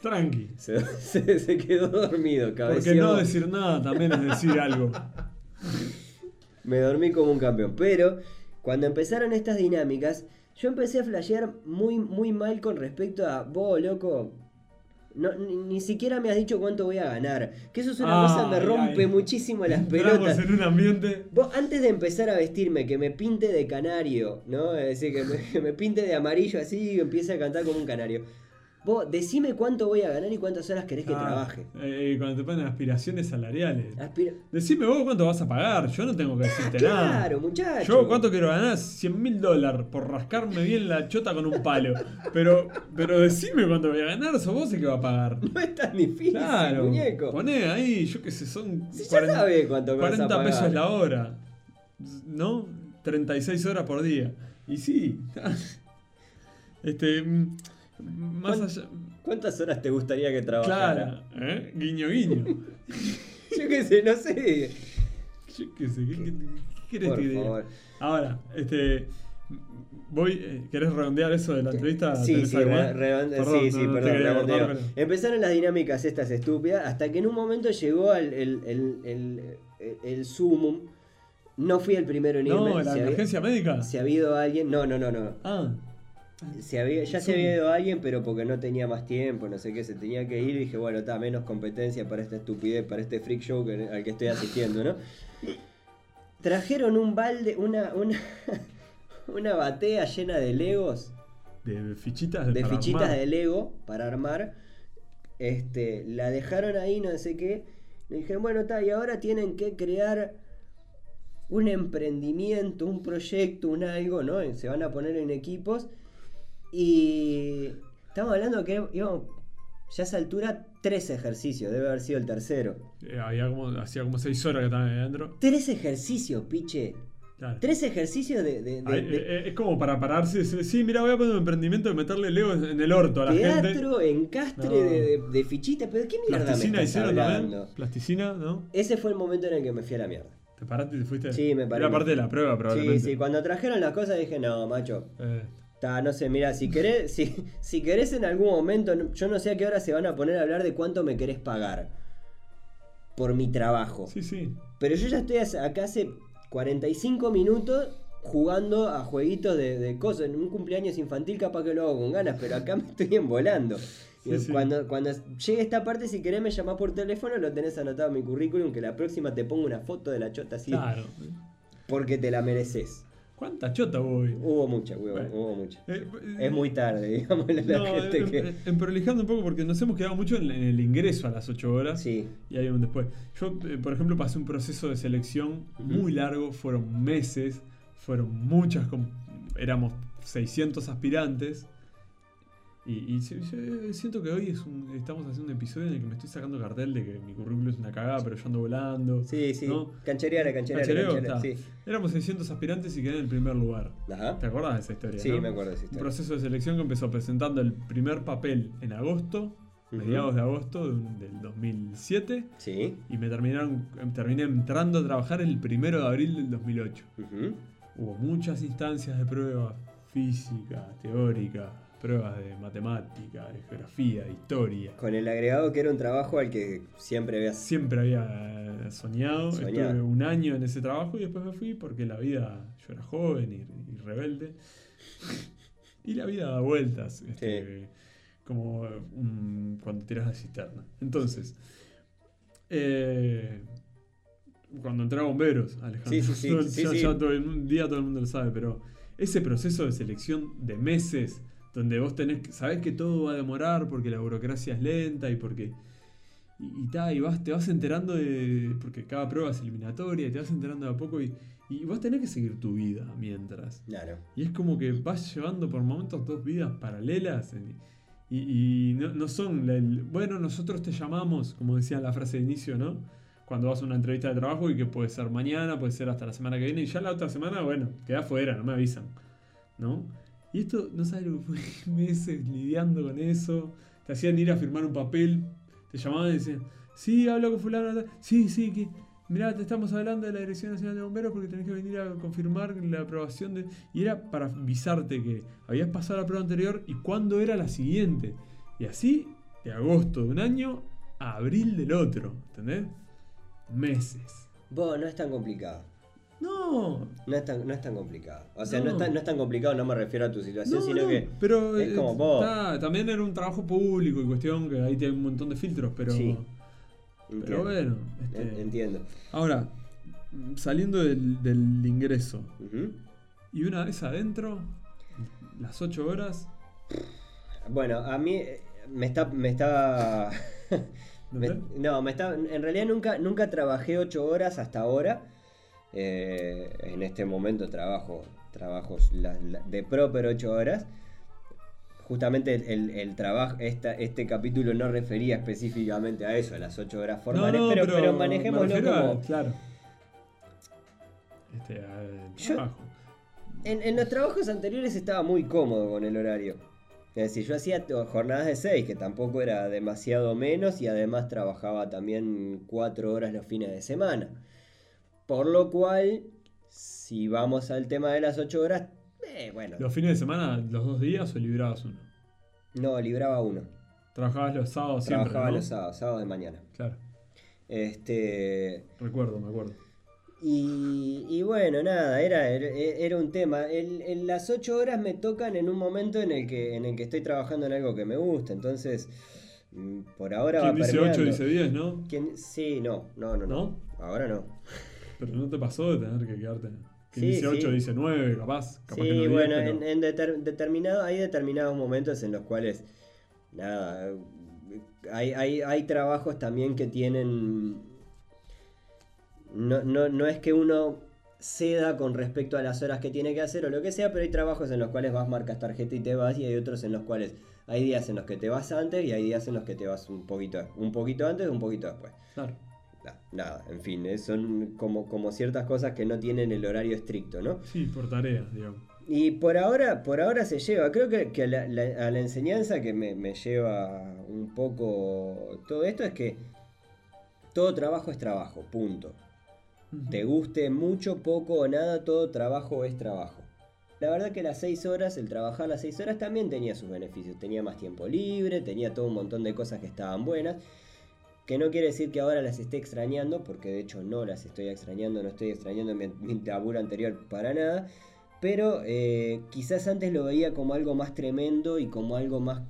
Tranqui. Se, se- se quedó dormido, Porque cabeceó. no decir nada también es decir algo. Me dormí como un campeón. Pero cuando empezaron estas dinámicas, yo empecé a flashear muy, muy mal con respecto a, vos, loco, no, ni, ni siquiera me has dicho cuánto voy a ganar. Que eso es una Ay, cosa que me rompe ay. muchísimo las pelotas. en un ambiente. Vos, antes de empezar a vestirme, que me pinte de canario, ¿no? Es decir, que me, que me pinte de amarillo así y empiece a cantar como un canario. Vos, decime cuánto voy a ganar y cuántas horas querés que Ah, trabaje. eh, cuando te ponen aspiraciones salariales. Aspira- Decime vos cuánto vas a pagar. Yo no tengo que decirte nada. Claro, muchacho. Yo cuánto quiero ganar, 100 mil dólares por rascarme bien la chota con un palo. Pero, pero decime cuánto voy a ganar, sos vos el que va a pagar. No es tan difícil, Claro, muñeco. poné ahí, yo qué sé, son Si ya sabe cuánto me vas a 40 pagar. pesos la hora, ¿no? 36 horas por día. Y sí, este, mm, más ¿Cuán- allá, ¿Cuántas horas te gustaría que trabajara? claro, ¿eh? guiño guiño. Yo qué sé, no sé. Yo qué sé, ¿qué, qué- qué querés Por que diga? favor. Ahora, este, voy, eh, ¿querés redondear eso de la entrevista? Sí, ¿Tenés sí, re- más? redonde- Perdón, sí, sí, no, no te perdón, cortar, pero- Empezaron las dinámicas estas estúpidas hasta que en un momento llegó al- el, el, el, el, el sumum. No fui el primero en irme. No, la si, había, emergencia médica. si había ido alguien. No, no, no, no. Ah, Había, ya se había ido alguien, pero porque no tenía más tiempo, no sé qué, se tenía que ir. Y dije, bueno, está menos competencia para esta estupidez, para este freak show que- al que estoy asistiendo, ¿no? Trajeron un balde, una, una, una batea llena de legos. de fichitas de para fichitas armar. de Lego para armar. Este, la dejaron ahí, no sé qué. Le dijeron, bueno, está, y ahora tienen que crear un emprendimiento, un proyecto, un algo, ¿no? Se van a poner en equipos. Y estamos hablando que íbamos, ya a esa altura, tres ejercicios, debe haber sido el tercero. Eh, había como, hacía como 6 horas que estaban ahí adentro. Tres ejercicios, piche. Claro. Tres ejercicios de, de- de- Ay, de eh, es como para pararse y decir, sí, mira, voy a poner un emprendimiento de meterle Lego en el orto a la gente. teatro, encastre No. de, fichitas. ¿Pero qué mierda me Plasticina estás hicieron hablando? también. Plasticina, ¿no? Ese fue el momento en el que me fui a la mierda. ¿Te paraste y te fuiste? Sí, me paré. Era parte de la prueba, probablemente. Sí, sí, cuando trajeron las cosas dije, no, macho, Eh, Ta, no sé, mira, si querés, si, si querés en algún momento, yo no sé a qué hora se van a poner a hablar de cuánto me querés pagar por mi trabajo. sí, sí. Pero yo ya estoy acá hace 45 minutos jugando a jueguitos de, de cosas. En un cumpleaños infantil capaz que lo hago con ganas, pero acá me estoy envolando. Sí, Y sí. Cuando, cuando llegue esta parte, si querés me llamás por teléfono, lo tenés anotado en mi currículum, que la próxima te pongo una foto de la chota así, Claro. porque te la mereces. ¿Cuánta chota voy? Hubo mucha, hubo, Bueno. hubo mucha. Eh, Es muy tarde, digamos, la No, gente en, que... en- en prolijando un poco porque nos hemos quedado mucho en, en el ingreso a las 8 horas Sí. y hay un después. Yo, eh, por ejemplo, pasé un proceso de selección muy largo, fueron meses, fueron muchas, éramos 600 aspirantes y, y si- yo siento que hoy es un- estamos haciendo un episodio en el que me estoy sacando cartel de que mi currículum es una cagada, pero yo ando volando. Sí, sí. ¿no? Cancherear, cancherear, Canchereo, sí. Éramos 600 aspirantes y quedé en el primer lugar. Ajá. ¿Te acordás de esa historia? Sí, no? me acuerdo de esa Un historia. proceso de selección que empezó presentando el primer papel en agosto, mediados de agosto de un- del 2007, Sí. y me terminaron, em, terminé entrando a trabajar el primero de abril del 2008. Ujú. Hubo muchas instancias de pruebas, física, teórica, pruebas de matemática, de geografía, de historia. Con el agregado que era un trabajo al que siempre habías... Siempre había soñado, Soñado. estuve un año en ese trabajo y después me fui porque la vida, yo era joven y, y rebelde. Y la vida da vueltas, este, como un- cuando tiras la cisterna. Entonces, eh, cuando entré a bomberos, Alejandro, Sí, sí, sí, ya- todo el mundo- día todo el mundo lo sabe, pero ese proceso de selección de meses, donde vos tenés, que- sabés que todo va a demorar porque la burocracia es lenta y porque y, y, ta, y vas, te vas enterando de. Porque cada prueba es eliminatoria, y te vas enterando de a poco y, y vos tenés que seguir tu vida mientras. Claro. Y es como que vas llevando por momentos dos vidas paralelas. en- y y no, no son. la- el- bueno, nosotros te llamamos, como decía la frase de inicio, ¿no? Cuando vas a una entrevista de trabajo y que puede ser mañana, puede ser hasta la semana que viene, y ya la otra semana, bueno, queda fuera, no me avisan. ¿No? Y esto, no sabes lo que fue meses lidiando con eso. Te hacían ir a firmar un papel, te llamaban y decían, sí, hablo con fulano, sí, sí, que mirá, te estamos hablando de la Dirección Nacional de Bomberos porque tenés que venir a confirmar la aprobación de... Y era para avisarte que habías pasado la prueba anterior y cuándo era la siguiente. Y así, de agosto de un año a abril del otro, ¿entendés? Meses. Vos, no es tan complicado. No, No es tan, no es tan complicado. O sea, no, No. es, tan, no es tan complicado, no me refiero a tu situación, No, sino no, que... pero es eh, como vos. está, también era un trabajo público y cuestión que ahí tiene un montón de filtros, pero, Sí. pero bueno. En- este, Entiendo. ahora, saliendo del, del ingreso y una vez adentro, las 8 horas, Bueno, a mí eh, me está... Me está... me- no, me está... En realidad nunca, nunca trabajé ocho horas hasta ahora. Eh, en este momento trabajo trabajos la- la- de proper 8 horas. Justamente el, el- el trabajo, esta, este capítulo no refería específicamente a eso, a las 8 horas formales, pero, pero me manejémoslo a- como... claro. Este, Yo- trabajo. En, en los trabajos anteriores estaba muy cómodo con el horario. Es decir, yo hacía jornadas de 6, que tampoco era demasiado menos, y además trabajaba también 4 horas los fines de semana. Por lo cual, si vamos al tema de las 8 horas, eh, bueno, ¿Los fines de semana, los dos días o librabas uno? no, libraba uno. Trabajabas los sábados siempre, Trabajaba ¿no? los sábados, sábados de mañana. Claro, Este, recuerdo, me acuerdo. Y, y bueno, nada, era, era, un tema. El- el- las ocho horas me tocan en un momento en el que, en el que estoy trabajando en algo que me gusta. Entonces, mm, por ahora Quien va dice 8 permeando. dice 10, ¿no? ¿Quién- Sí, no, no, no, no, ¿No? Ahora no. Pero no te pasó de tener que quedarte. Quien Sí, dice 8 sí. dice 9, capaz. capaz que Sí, no 10, bueno, pero- en, en deter- determinado, hay determinados momentos en los cuales, nada, hay, hay, hay trabajos también que tienen... No, no, no es que uno ceda con respecto a las horas que tiene que hacer o lo que sea, pero hay trabajos en los cuales vas, marcas tarjeta y te vas, y hay otros en los cuales hay días en los que te vas antes y hay días en los que te vas un poquito, un poquito antes y un poquito después. Claro. Na- nada, en fin, eh, son como, como ciertas cosas que no tienen el horario estricto, ¿no? Sí, por tareas, digamos. Y por ahora, por ahora se lleva, creo que, que a, la, la- a la enseñanza que me, me lleva un poco todo esto es que todo trabajo es trabajo, punto. Te guste mucho, poco o nada, todo trabajo es trabajo. La verdad que las 6 horas, el trabajar las 6 horas también tenía sus beneficios. Tenía más tiempo libre, tenía todo un montón de cosas que estaban buenas. Que no quiere decir que ahora las esté extrañando, porque de hecho no las estoy extrañando, no estoy extrañando mi, mi laburo anterior para nada. Pero eh, quizás antes lo veía como algo más tremendo y como algo más,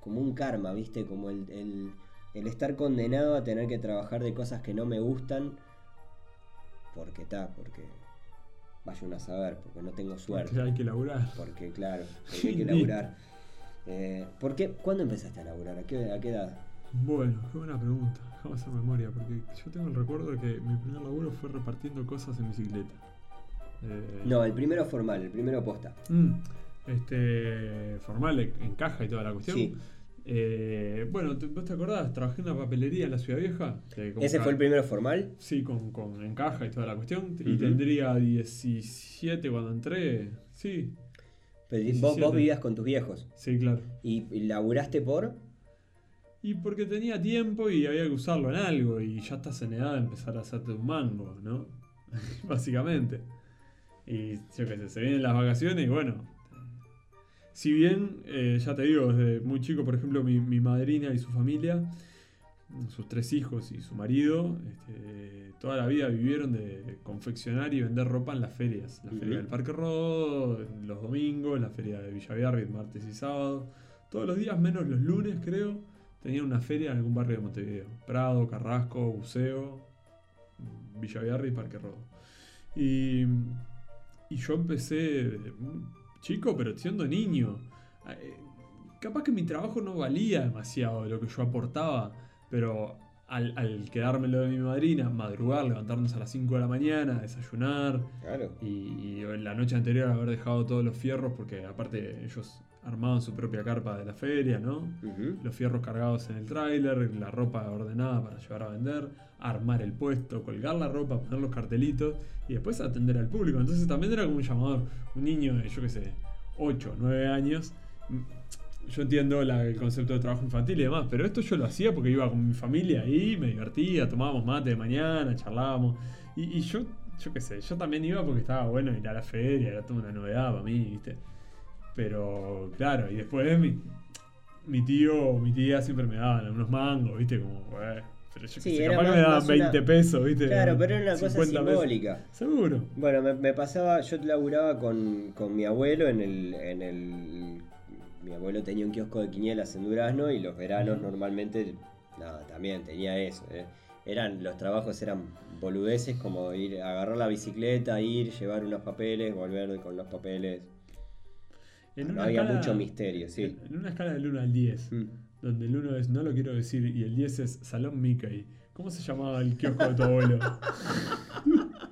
como un karma, ¿viste? Como el, el- el estar condenado a tener que trabajar de cosas que no me gustan. Porque está, porque vaya uno a saber, porque no tengo suerte. Porque hay que laburar. Porque claro, porque hay que laburar. Eh, ¿por qué? ¿Cuándo empezaste a laburar? ¿A qué, a qué edad? Bueno, qué buena pregunta. Déjame hacer memoria, porque yo tengo el recuerdo de que mi primer laburo fue repartiendo cosas en bicicleta. Eh, No, el primero formal, el primero posta. Mm, este, formal, en caja y toda la cuestión. Sí. Eh, bueno, ¿te- ¿vos te acordás? Trabajé en una papelería en la Ciudad Vieja. ¿Ese fue el primero formal? Sí, con, con en caja y toda la cuestión. Y tendría 17 cuando entré. Sí, Pero vos, 17. vos vivías con tus viejos. sí, claro. ¿Y, y laburaste por? Y porque tenía tiempo y había que usarlo en algo. Y ya estás en edad de empezar a hacerte un mango, ¿no? Básicamente. Y yo qué sé, se vienen las vacaciones y bueno. Si bien, eh, ya te digo, desde muy chico, por ejemplo, mi, mi madrina y su familia, sus tres hijos y su marido, este, toda la vida vivieron de confeccionar y vender ropa en las ferias. La feria del Parque Rodó, los domingos, la feria de Villa Biarritz, martes y sábado. Todos los días, menos los lunes, creo, tenían una feria en algún barrio de Montevideo. Prado, Carrasco, Buceo, Villa Biarritz, Parque Rodó. Y, y yo empecé chico, pero siendo niño. Eh, Capaz que mi trabajo no valía demasiado de lo que yo aportaba, pero al, al quedármelo de mi madrina, madrugar, levantarnos a las 5 de la mañana, desayunar, Claro. y, y en la noche anterior haber dejado todos los fierros, porque aparte ellos armaban su propia carpa de la feria, ¿no? Los fierros cargados en el tráiler, la ropa ordenada para llevar a vender, armar el puesto, colgar la ropa, poner los cartelitos y después atender al público. Entonces también era como un llamador, un niño de, yo qué sé, 8, 9 años. Mm, Yo entiendo la- el concepto de trabajo infantil y demás, pero esto yo lo hacía porque iba con mi familia ahí, me divertía, tomábamos mate de mañana, charlábamos. Y, y yo, yo qué sé, yo también iba porque estaba bueno ir a la feria, era toda una novedad para mí, ¿viste? Pero claro, y después mi, mi tío o mi tía siempre me daban unos mangos, ¿viste? Como, "Bueno", pero yo Sí, sé, era capaz que me daban más una- 20 pesos, ¿viste? Claro, pero era una cosa 50 pesos. simbólica. Seguro. Bueno, me, me pasaba, yo laburaba con, con mi abuelo en el, en el... Mi abuelo tenía un kiosco de quinielas en Durazno y los veranos normalmente, nada, también tenía eso. eh. Eran, los trabajos eran boludeces como ir, agarrar la bicicleta, ir, llevar unos papeles, volver con los papeles. En una había escala- mucho misterio, sí. En, una escala del 1 al 10, Mm. donde el 1 es no lo quiero decir y el 10 es Salón Mickey. ¿Cómo se llamaba el kiosco de tu abuelo?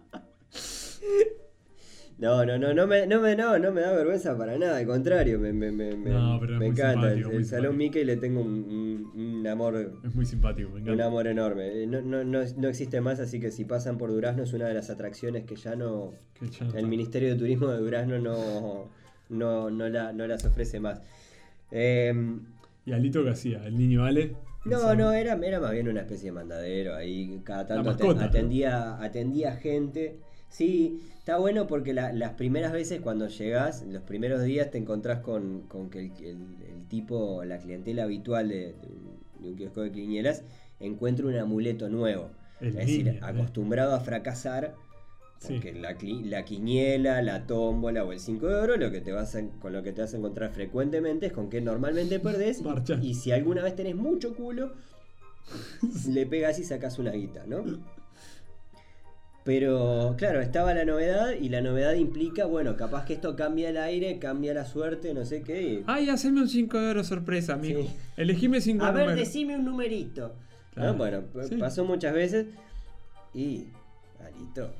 No, no, no, no me, no me, no, no me da vergüenza para nada, al contrario, me, me, me, me- No, pero es me muy encanta. El, Salón. Mickey le tengo un, un- un amor Es muy simpático, me Un encanta. amor enorme. Eh, No, no, no, no existe más, así que si pasan por Durazno es una de las atracciones que ya no. Que ya no El. Ministerio de Turismo de Durazno no, no, no, la- no las ofrece más. Eh, ¿Y Alito qué hacía? ¿El niño Ale? no, no, era, era más bien una especie de mandadero. Ahí cada tanto atendía, atendía gente. Sí, está bueno porque la- las primeras veces cuando llegás, los primeros días te encontrás con, con que el, el- el tipo, la clientela habitual de, de un, kiosco de quinielas encuentra un amuleto nuevo. El es decir, ¿eh? acostumbrado a fracasar, Sí. porque la, la quiniela, la tómbola o el 5 de oro, lo que te vas a- con lo que te vas a encontrar frecuentemente es con que normalmente perdés. y- si alguna vez tenés mucho culo, le pegas y sacas una guita, ¿no? Pero claro, estaba la novedad y la novedad implica, bueno, capaz que esto cambia el aire, cambia la suerte, no sé qué. y- Ay, haceme un 5 de oro sorpresa, amigo. Sí. Elegime 5 A ver, decime un numerito. Claro. Bueno, Sí. pasó muchas veces y. Alito.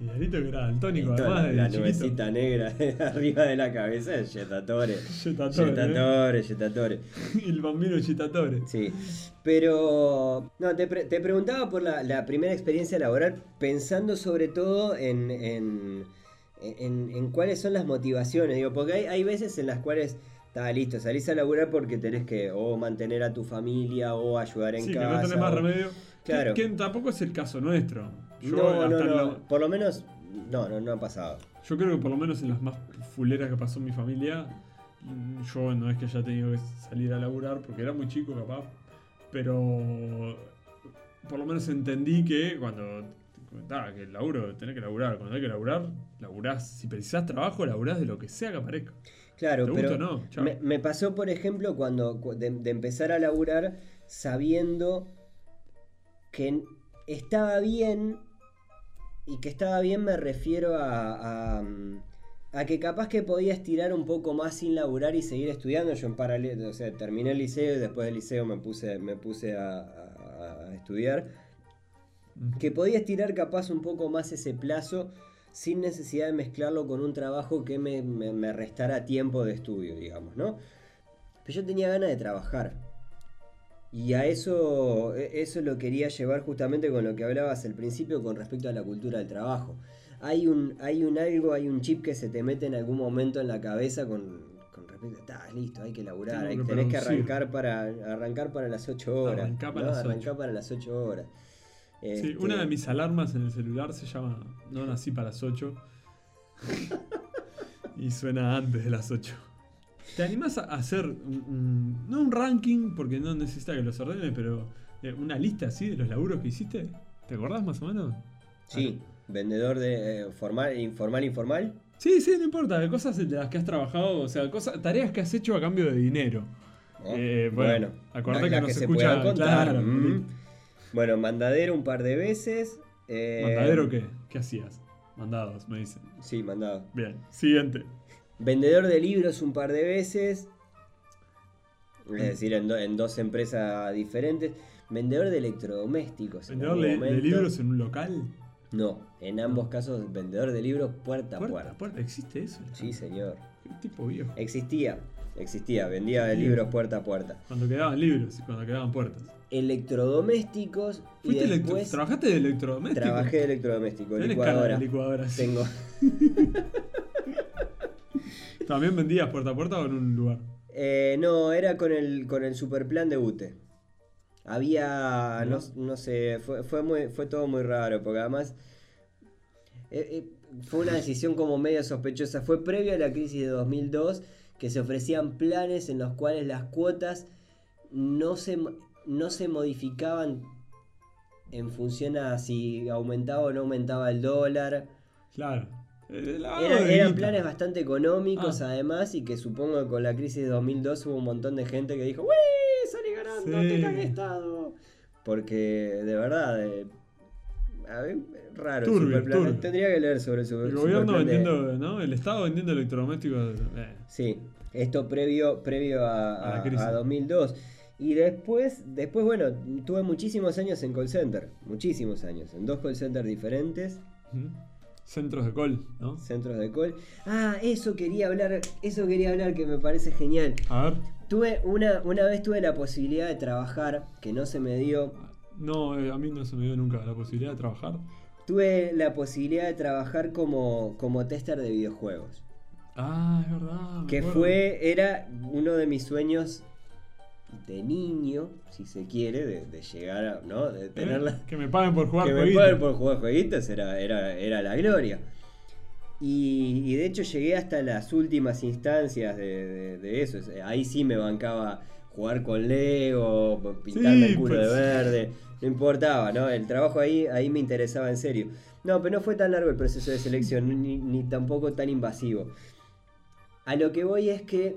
Miguelito que era daltónico, además la, de la nubecita negra arriba de la cabeza es Yetatore. Yetatore, ¿eh? Yetatore, Yetatore. El bambino Chitatore. Sí, pero no, te, pre- te preguntaba por la, la primera experiencia laboral pensando sobre todo en, en, en- en cuáles son las motivaciones, digo, porque hay, hay veces en las cuales está listo, salís a laburar porque tenés que o mantener a tu familia o ayudar en Sí, que casa. no tenés más o- remedio. Que- Claro. Que, tampoco es el caso nuestro. Yo, No, no, no, por lo menos, no, no, no ha pasado. yo creo que por lo menos en las más fuleras que pasó en mi familia, yo no es que haya tenido que salir a laburar porque era muy chico capaz, pero por lo menos entendí que cuando comentaba que el laburo, tenés que laburar, cuando hay que laburar, laburás. Si precisás trabajo, laburás de lo que sea que aparezca. Claro, ¿Te pero gusta o no? Chao. me, me pasó, por ejemplo, cuando cu- de, de empezar a laburar sabiendo que estaba bien, y que estaba bien me refiero a, a, mm, a que capaz que podía estirar un poco más sin laburar y seguir estudiando. Yo en paralelo, o sea, terminé el liceo y después del liceo me puse, me puse a estudiar que podía estirar capaz un poco más ese plazo sin necesidad de mezclarlo con un trabajo que me, me- me restara tiempo de estudio, digamos, ¿no? Pero yo tenía ganas de trabajar. Y a eso, e- eso lo quería llevar justamente con lo que hablabas al principio con respecto a la cultura del trabajo. Hay un, hay un algo, hay un chip que se te mete en algún momento en la cabeza con, con respecto, está listo, hay que laburar, hay, que tenés que arrancar para, arrancar para las 8 horas. Arrancá para ¿no? las Arrancá ocho. para las 8 horas. Sí, Este, una de mis alarmas en el celular se llama No nací para las 8. y suena antes de las 8. ¿Te animás a hacer un, un- no un ranking, porque no necesita que los ordene, pero eh, una lista así de los laburos que hiciste? ¿Te acordás más o menos? Sí, vendedor de eh, formal, informal, informal. Sí, sí, no importa, cosas de las que has trabajado, o sea, cosas, tareas que has hecho a cambio de dinero. ¿no? Eh, bueno, acordate que la no se escucha- contar. claro, mm. Bueno, mandadero un par de veces. ¿Mandadero qué? ¿Qué hacías? Mandados, me dicen. Sí, mandado. Bien, siguiente. Vendedor de libros un par de veces. Es decir, en, do- en dos empresas diferentes. Vendedor de electrodomésticos. en ¿Vendedor de, de libros en un local? No, en ambos casos, vendedor de libros puerta a Puerta, puerta. puerta, ¿existe eso? Sí, señor. Qué tipo viejo. Existía, existía, vendía Sí. libros puerta a puerta. Cuando quedaban libros y cuando quedaban puertas. Electrodomésticos y ¿Fuiste electro- después ¿Trabajaste de electrodoméstico? trabajé de electrodoméstico, Tenés licuadora. de licuadora, sí. Tengo. ¿También vendías puerta a puerta o en un lugar? Eh, no, era con el, con el superplan de UTE. Había, no, no sé, fue, fue, muy, fue todo muy raro, porque además eh, eh, fue una decisión como media sospechosa. Fue previo a la crisis de 2002 que se ofrecían planes en los cuales las cuotas no se, no se modificaban en función a si aumentaba o no aumentaba el dólar. Claro. Eh, Era- eran planes bastante económicos Ah. además y que supongo que con la crisis de 2002 hubo un montón de gente que dijo ¡Uy! Salí ganando, Sí. te estado. Porque de verdad, eh, a ver, raro Turbio, el turbio. Tendría que leer sobre el super- El gobierno de- vendiendo, ¿no? El Estado vendiendo electrodomésticos. eh. Sí, esto previo, previo a, A la a- crisis. a 2002. Y después, después, bueno, tuve muchísimos años en call center. Muchísimos años. En dos call centers diferentes. Centros de call, ¿no? Centros de call. Ah, eso quería hablar. Eso quería hablar que me parece genial. A ver. Tuve una, una vez tuve la posibilidad de trabajar, que no se me dio. No, eh, a mí no se me dio nunca la posibilidad de trabajar. Tuve la posibilidad de trabajar como, como tester de videojuegos. Ah, es verdad. Que acuerdo. fue, era uno de mis sueños de niño, si se quiere, de, de llegar a, ¿no? De Eh, tenerla. Que me paguen por jugar que me jueguitos. paguen por jugar jueguitos era, era, era la gloria. Y, y de hecho llegué hasta las últimas instancias de, de- de eso. Ahí sí me bancaba jugar con Lego, pintarme Sí, el culo pues. de verde. No importaba, ¿no? El trabajo ahí, ahí me interesaba en serio. No, pero no fue tan largo el proceso de selección, ni, ni tampoco tan invasivo. A lo que voy es que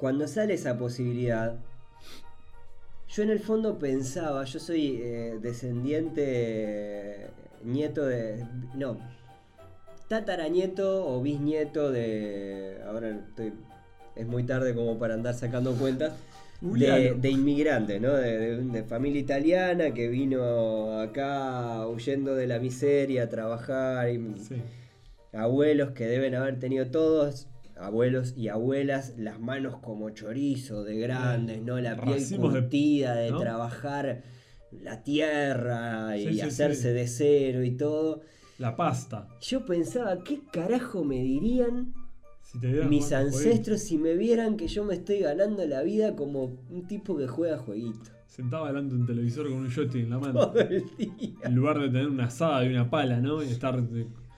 cuando sale esa posibilidad, yo en el fondo pensaba, yo soy eh, descendiente, eh, nieto de... No, tataranieto o bisnieto de... Ahora estoy... Es muy tarde como para andar sacando cuentas. de, de inmigrantes, ¿no? De, de- de familia italiana que vino acá huyendo de la miseria a trabajar. Y Sí. abuelos que deben haber tenido todos, abuelos y abuelas, las manos como chorizo de grandes, ¿no? La piel de- curtida de, ¿no? trabajar la tierra y Sí, hacerse sí. de cero y todo. La pasta. Yo pensaba, ¿qué carajo me dirían Si te dieran mis ancestros si me vieran que yo me estoy ganando la vida como un tipo que juega jueguito, Sentado delante de un televisor con un joystick en la mano. Todo el día. En lugar de tener una asada y una pala, ¿no? Y estar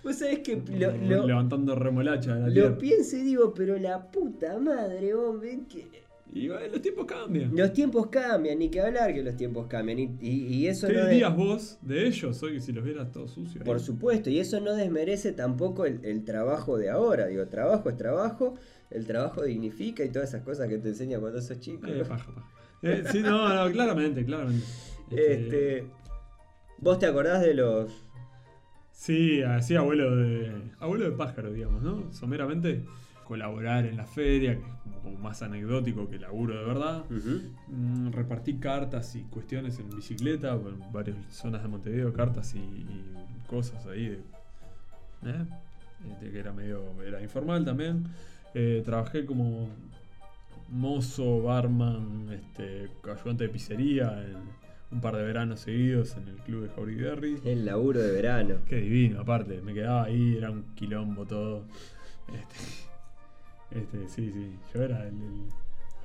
Vos sabés que lo, lo- levantando remolacha de la lo tierra. pienso y digo, pero la puta madre, hombre, que... Y bueno, los tiempos cambian. Los tiempos cambian, ni que hablar que los tiempos cambian. Y, y- y eso ¿Qué no dirías vos de ellos hoy si los vieras todos sucios? Por supuesto, y eso no desmerece tampoco el, el trabajo de ahora. Digo, trabajo es trabajo, el trabajo dignifica y todas esas cosas que te enseña cuando sos chico. Eh, paja, paja. Eh, sí, no, no, claramente, claramente. Este, Este, ¿Vos te acordás de los Sí, así abuelo de. abuelo de pájaro, digamos, ¿no? Someramente colaborar en la feria, que es como, más anecdótico que laburo de verdad. Mm, repartí cartas y cuestiones en bicicleta por varias zonas de Montevideo, cartas y, y cosas ahí de, ¿eh? Este, que era medio era informal también. Eh, trabajé como mozo, barman, este, ayudante de pizzería en un par de veranos seguidos en el club de Jauregui. El laburo de verano. Qué divino, aparte, me quedaba ahí, era un quilombo todo. Este, este, sí, sí, yo era el, el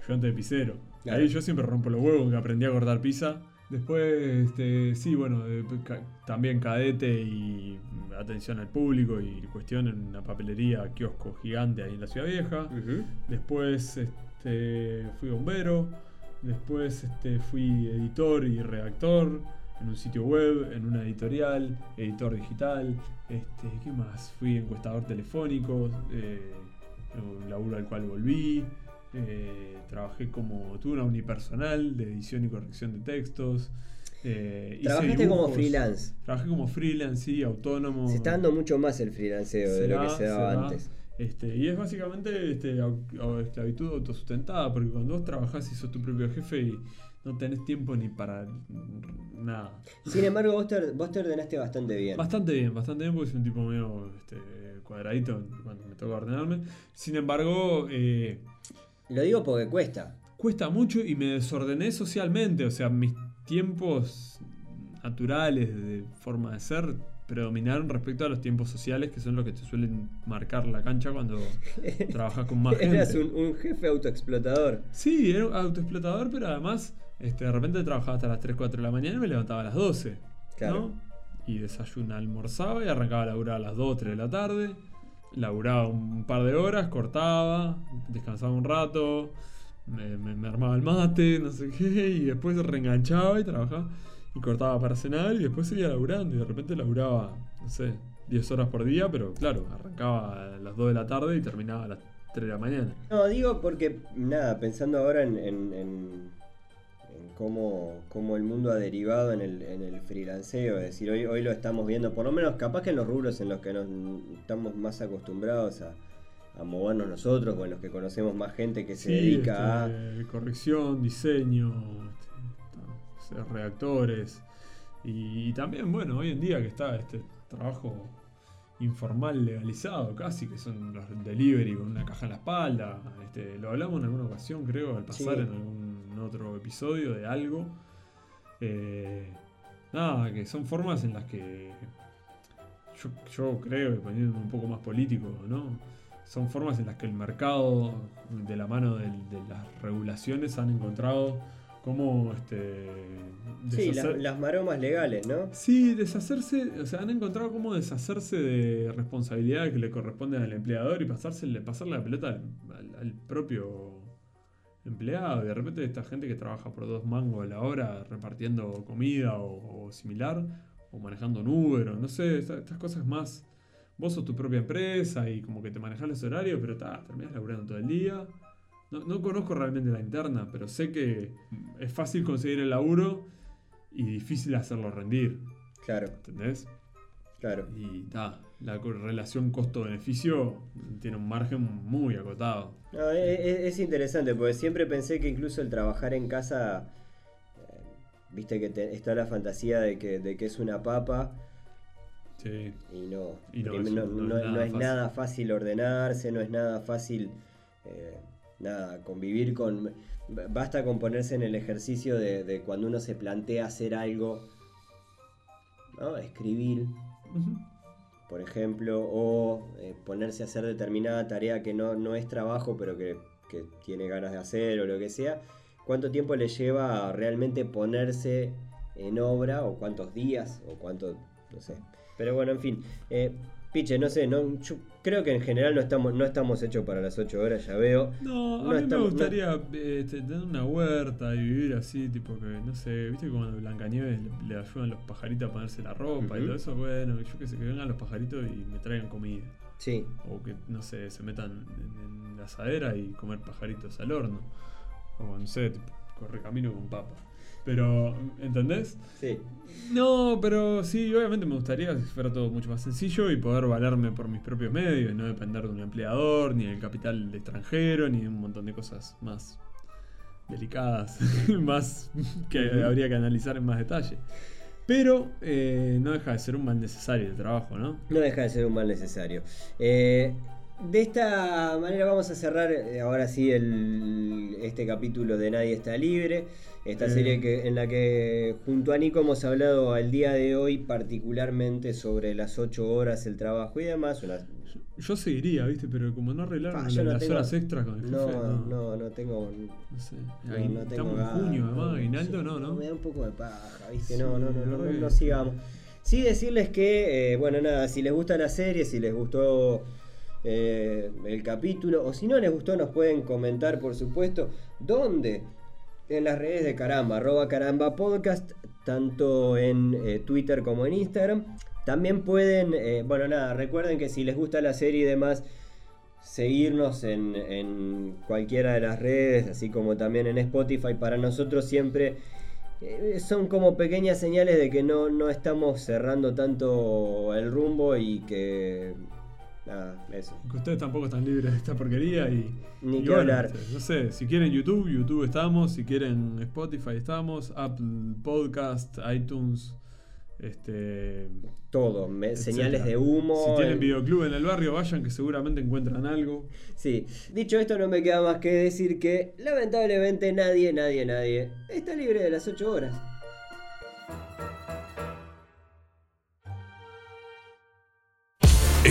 ayudante de pisero. Claro. Ahí yo siempre rompo los huevos, que aprendí a cortar pizza. Después, este, sí, bueno, ca- también cadete y atención al público y cuestión en una papelería, kiosco gigante ahí en la Ciudad Vieja. Después este, fui bombero. Después este, fui editor y redactor en un sitio web, en una editorial, editor digital. Este, ¿Qué más? Fui encuestador telefónico, eh, un laburo al cual volví. eh, trabajé como. Tuve una unipersonal de edición y corrección de textos. eh, hice Trabajaste como freelance. Trabajé como freelance, sí, autónomo. Se está dando mucho más el freelanceo de lo que se daba da. antes. Este, y es básicamente este, au- au- esclavitud autosustentada, porque cuando vos trabajás y sos tu propio jefe y no tenés tiempo ni para nada. Sin embargo, vos te, vos te ordenaste bastante bien. Bastante bien, bastante bien, porque soy un tipo medio este, cuadradito cuando me toca ordenarme. Sin embargo, eh, Lo digo porque cuesta. cuesta mucho y me desordené socialmente, o sea, mis tiempos naturales de forma de ser predominaron respecto a los tiempos sociales que son los que te suelen marcar la cancha cuando trabajas con más gente. Eras un, un jefe autoexplotador. Sí, era un autoexplotador, pero además este, de repente trabajaba hasta las 3, 4 de la mañana y me levantaba a las 12. Claro. ¿no? Y desayuna, almorzaba y arrancaba a laburar a las 2, 3 de la tarde. Laburaba un par de horas, cortaba, descansaba un rato, me, me- me armaba el mate, no sé qué, y después reenganchaba y trabajaba. Y cortaba para cenar y después seguía laburando. Y de repente laburaba, no sé, 10 horas por día, pero claro, arrancaba a las 2 de la tarde y terminaba a las 3 de la mañana. No, digo porque, nada, pensando ahora en, en- en- en cómo, cómo el mundo ha derivado en el, en el freelanceo, es decir, hoy, hoy lo estamos viendo, por lo menos capaz que en los rubros en los que nos estamos más acostumbrados a, a movernos nosotros, o en los que conocemos más gente que se Sí, dedica a... este, corrección, diseño, ser redactores. Y, y también, bueno, hoy en día que está este trabajo informal legalizado casi, que son los delivery con una caja en la espalda. Este, lo hablamos en alguna ocasión, creo, al pasar Sí. en algún otro episodio de algo. Eh, nada, que son formas en las que yo, yo creo, y poniéndome un poco más político, ¿no? Son formas en las que el mercado, de la mano de, las regulaciones, han encontrado cómo este, Sí, las, maromas legales, ¿no? Sí, deshacerse, o sea, han encontrado cómo deshacerse de responsabilidades que le corresponden al empleador y pasársele, pasarle la pelota al, al- al propio empleado. Y de repente esta gente que trabaja por dos mangos a la hora repartiendo comida o, o similar, o manejando un Uber, o no sé, esta- estas cosas más. Vos sos tu propia empresa y como que te manejas los horarios, pero ta, terminás laburando todo el día. No, no conozco realmente la interna, pero sé que es fácil conseguir el laburo y difícil hacerlo rendir. Claro. ¿Entendés? Claro. Y ta, la relación costo-beneficio tiene un margen muy acotado. No, e- e- es, interesante, porque siempre pensé que incluso el trabajar en casa, eh, viste que te- está la fantasía de que, de que es una papa Sí. y no, Y no, es- no- es nada fácil ordenarse, no es nada fácil eh, nada, convivir con... Basta con ponerse en el ejercicio de, de cuando uno se plantea hacer algo, ¿no? escribir, por ejemplo, o eh, ponerse a hacer determinada tarea que no, no es trabajo, pero que, que tiene ganas de hacer o lo que sea, ¿cuánto tiempo le lleva a realmente ponerse en obra o cuántos días o cuánto, no sé. Pero bueno, en fin, eh, Piche, no sé, no, yo creo que en general no estamos, no estamos hechos para las 8 horas, ya veo. No, a No mí estamos- me gustaría este, tener una huerta y vivir así, tipo que, no sé, viste como cuando Blancanieves le, le ayudan los pajaritos a ponerse la ropa y todo eso, bueno, yo que sé, que vengan los pajaritos y me traigan comida. Sí, O que, no sé, se metan en, en la asadera y comer pajaritos al horno. O no sé, tipo, corre camino con papa. Pero, ¿entendés? sí. No, pero sí, obviamente me gustaría que fuera todo mucho más sencillo y poder valerme por mis propios medios y no depender de un empleador, ni del capital extranjero, ni de un montón de cosas más delicadas, más que habría que analizar en más detalle. Pero eh, no deja de ser un mal necesario el trabajo, ¿no? No deja de ser un mal necesario. Eh, de esta manera vamos a cerrar eh, ahora sí el, este capítulo de Nadie está libre. Esta Eh. serie que, en la que junto a Nico hemos hablado al día de hoy particularmente sobre las 8 horas, el trabajo y demás. Una- Yo, yo seguiría, ¿viste? Pero como no arreglaron Ah, no las tengo- horas extras con el jefe, no, no, no, no tengo... no sé. Ahí no tengo estamos en junio, además, aguinaldo, sí, no, ¿no? Me da un poco de paja, ¿viste? Sí, no, no, no, no, no, re. no sigamos. Sí decirles que, eh, bueno, nada, si les gusta la serie, si les gustó eh, el capítulo, o si no les gustó, nos pueden comentar, por supuesto, dónde. En las redes de Caramba, arroba Caramba Podcast, tanto en eh, Twitter como en Instagram. También pueden, eh, bueno, nada, recuerden que si les gusta la serie y demás, seguirnos en, en cualquiera de las redes, así como también en Spotify. Para nosotros siempre son como pequeñas señales de que no, no estamos cerrando tanto el rumbo y que... Nada, eso. Que ustedes tampoco están libres de esta porquería y. Ni y que bueno, hablar. No sé, si quieren YouTube, YouTube estamos. Si quieren Spotify estamos. Apple Podcast, iTunes. Este. Todo, me- señales de humo. Si tienen eh, videoclub en el barrio, vayan que seguramente encuentran algo. Sí, dicho esto no me queda más que decir que lamentablemente nadie, nadie, nadie está libre de las 8 horas.